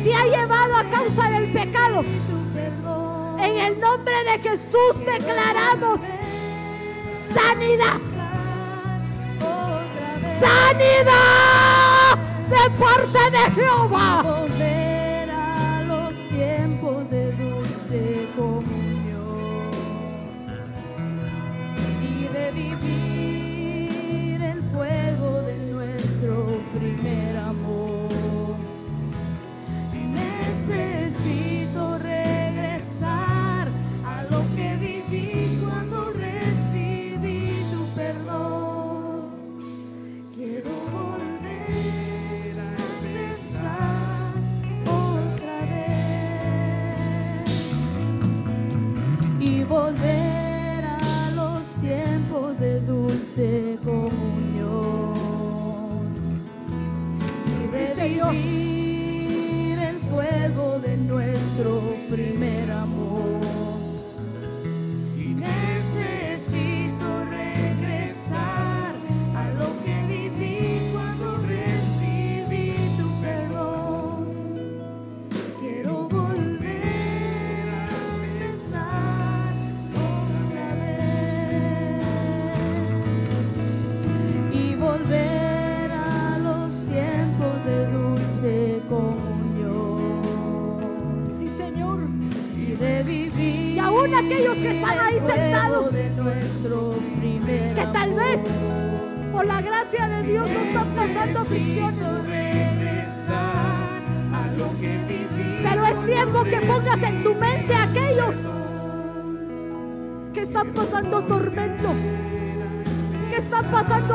te ha llevado a causa del pecado. En el nombre de Jesús declaramos sanidad. Sanidad de parte de Jehová.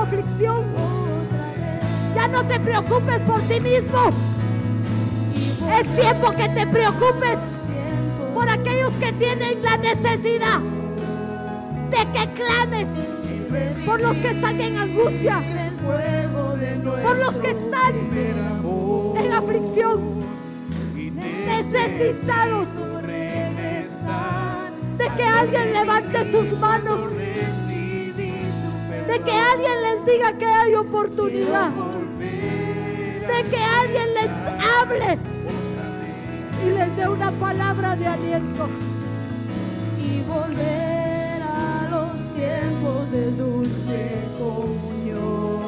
aflicción. Ya no te preocupes por ti mismo. Es tiempo que te preocupes por aquellos que tienen la necesidad de que clames por los que están en angustia, por los que están en aflicción, necesitados de que alguien levante sus manos, de que alguien le diga que hay oportunidad, de que alguien les hable y les dé una palabra de aliento. y volver a los tiempos de dulce comunión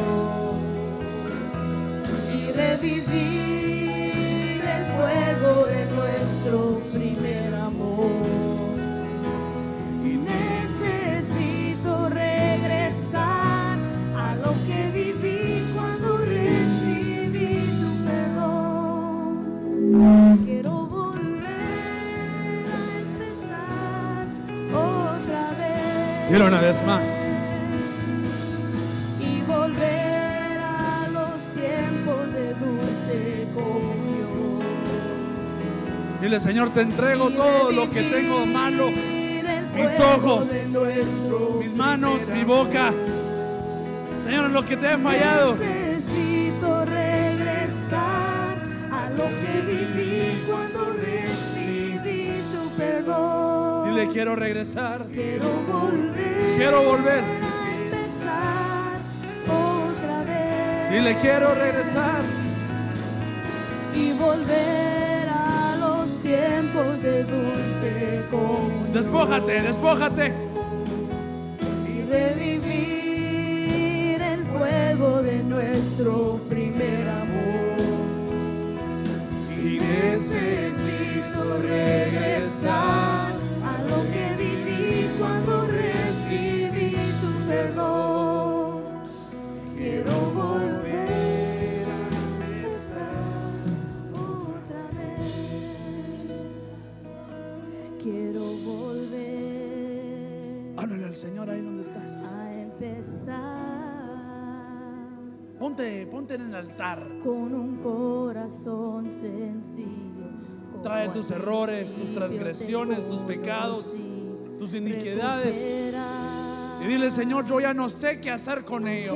y revivir el fuego de nuestro Dile, Señor, te entrego todo lo que tengo malo, mis ojos, mis manos, mi boca. Señor, en lo que te he fallado. Necesito regresar a lo que viví cuando recibí tu perdón. Dile, quiero regresar. Quiero volver. Quiero volver. otra vez. Dile, quiero regresar. y volver tiempos de dulce comunión. Despójate, despójate. y revivir el fuego de nuestro primer amor. Y necesito regresar al Señor ahí donde estás. a empezar Ponte, ponte en el altar. con un corazón sencillo. Trae tus errores, tus transgresiones, tus pecados, tus iniquidades. Y dile, Señor, yo ya no sé qué hacer con ello.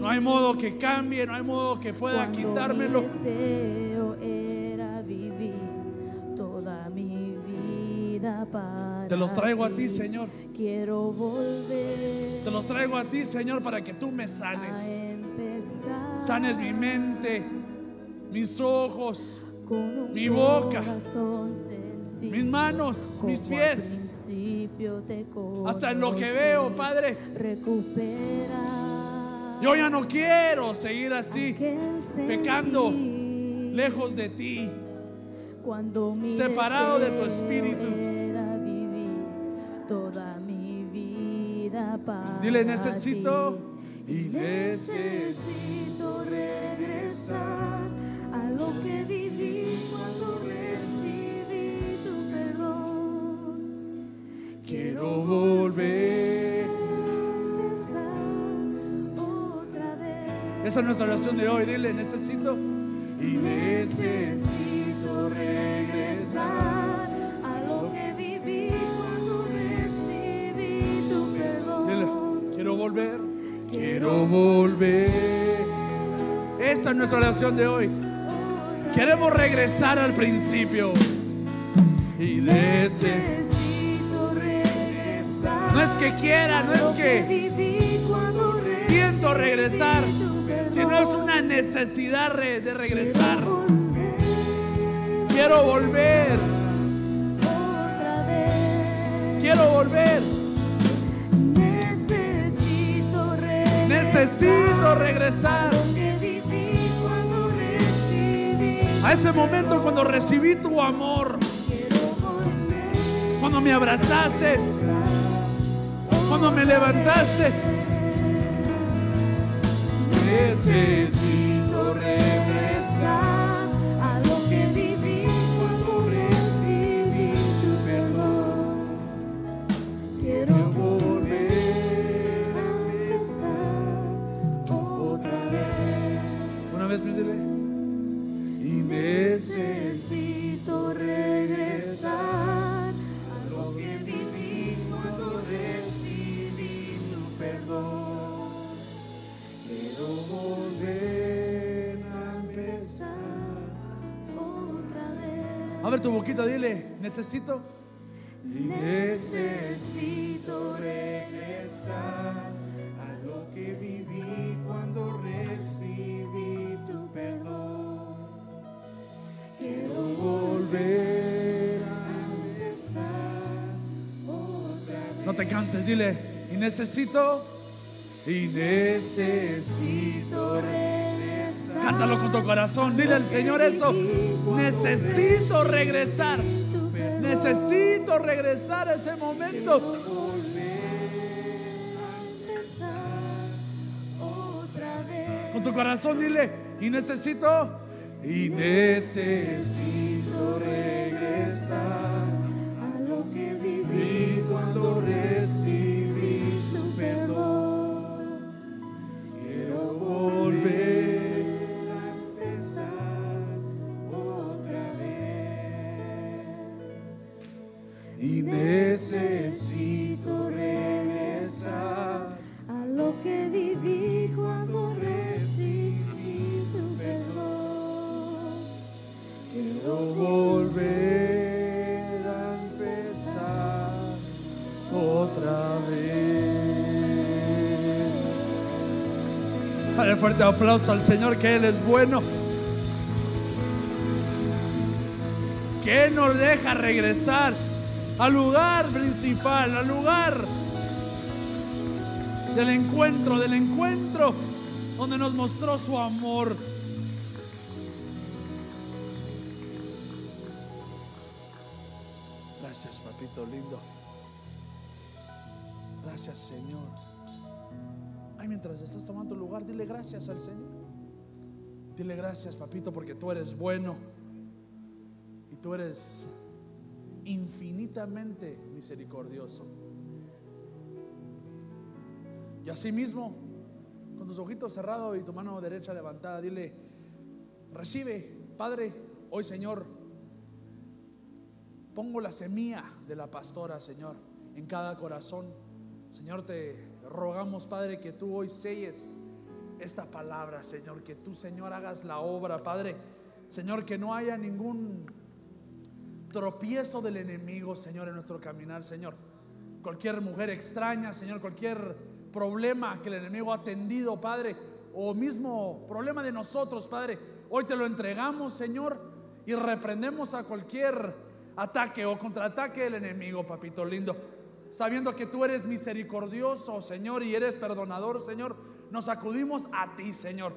No hay modo que cambie, no hay modo que pueda quitármelo. Era vivir toda mi vida para Te los traigo a ti. Señor. Quiero volver Te los traigo a ti, Señor, para que tú me sanes. Sanes mi mente, mis ojos, mi boca, mis manos, mis pies, hasta en lo que veo, Padre. Recupera Yo ya no quiero seguir así, pecando, lejos de ti. separado de tu espíritu. Toda mi vida para Dile, necesito ti. y necesito regresar a lo que viví cuando recibí tu perdón. Quiero volver. otra vez. Esa es nuestra oración de hoy. Dile, necesito. Y necesito regresar volver. Quiero volver. Esa es nuestra oración de hoy. Queremos regresar al principio. Y necesito. Regresar. No es que quiera, no es que siento regresar, sino es una necesidad de regresar. Quiero volver Quiero volver. Necesito regresar. A ese momento cuando recibí tu amor, cuando me abrazaste, cuando me levantaste. Necesito regresar Abre tu boquita, dile, necesito. Necesito regresar a lo que viví cuando recibí tu perdón. Quiero volver a empezar otra vez. No te canses, dile, y necesito. Y Necesito regresar. Cántalo con tu corazón, dile al Señor eso. Necesito regresar. Necesito regresar a ese momento. Con tu corazón, dile, y necesito. Y necesito regresar fuerte aplauso al Señor que Él es bueno. Que nos deja regresar al lugar principal, al lugar del encuentro, del encuentro donde nos mostró su amor. Gracias, papito lindo. Gracias, Señor. Ay, mientras estás tomando lugar, dile gracias al Señor. Dile gracias, papito, porque tú eres bueno y tú eres infinitamente misericordioso. Y asimismo, con tus ojitos cerrados y tu mano derecha levantada, dile, recibe, Padre, hoy Señor, pongo la semilla de la pastora, Señor, en cada corazón. Señor, te rogamos, Padre, que tú hoy selles esta palabra, Señor, que tú, Señor, hagas la obra, Padre. Señor, que no haya ningún tropiezo del enemigo, Señor, en nuestro caminar, Señor. Cualquier mujer extraña, Señor, cualquier problema que el enemigo ha tendido, Padre, o mismo problema de nosotros, Padre, hoy te lo entregamos, Señor, y reprendemos a cualquier ataque o contraataque del enemigo, papito lindo. Sabiendo que tú eres misericordioso, Señor, y eres perdonador, Señor, nos acudimos a ti, Señor.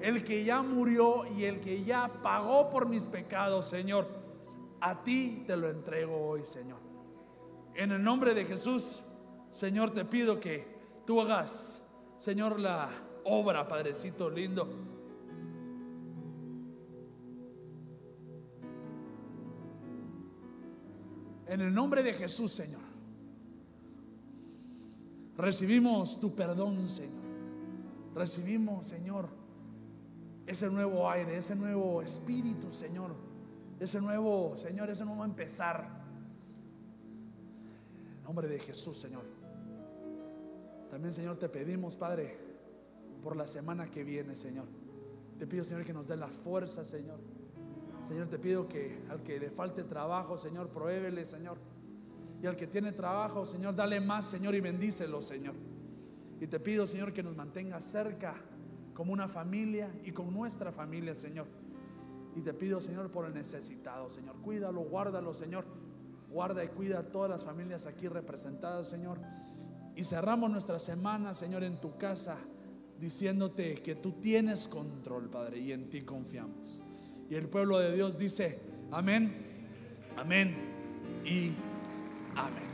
El que ya murió y el que ya pagó por mis pecados, Señor. A ti te lo entrego hoy, Señor. En el nombre de Jesús, Señor, te pido que tú hagas, Señor, la obra, Padrecito lindo. En el nombre de Jesús, Señor. Recibimos tu perdón, Señor. Recibimos, Señor, ese nuevo aire, ese nuevo espíritu, Señor. Ese nuevo, Señor, ese nuevo empezar. En nombre de Jesús, Señor. También, Señor, te pedimos, Padre, por la semana que viene, Señor. Te pido, Señor, que nos dé la fuerza, Señor. Señor, te pido que al que le falte trabajo, Señor, prohébele, Señor. Y al que tiene trabajo, Señor, dale más, Señor, y bendícelo, Señor. Y te pido, Señor, que nos mantenga cerca como una familia y con nuestra familia, Señor. Y te pido, Señor, por el necesitado, Señor. Cuídalo, guárdalo, Señor. Guarda y cuida a todas las familias aquí representadas, Señor. Y cerramos nuestra semana, Señor, en tu casa, diciéndote que tú tienes control, Padre, y en ti confiamos. Y el pueblo de Dios dice, amén, amén y amén.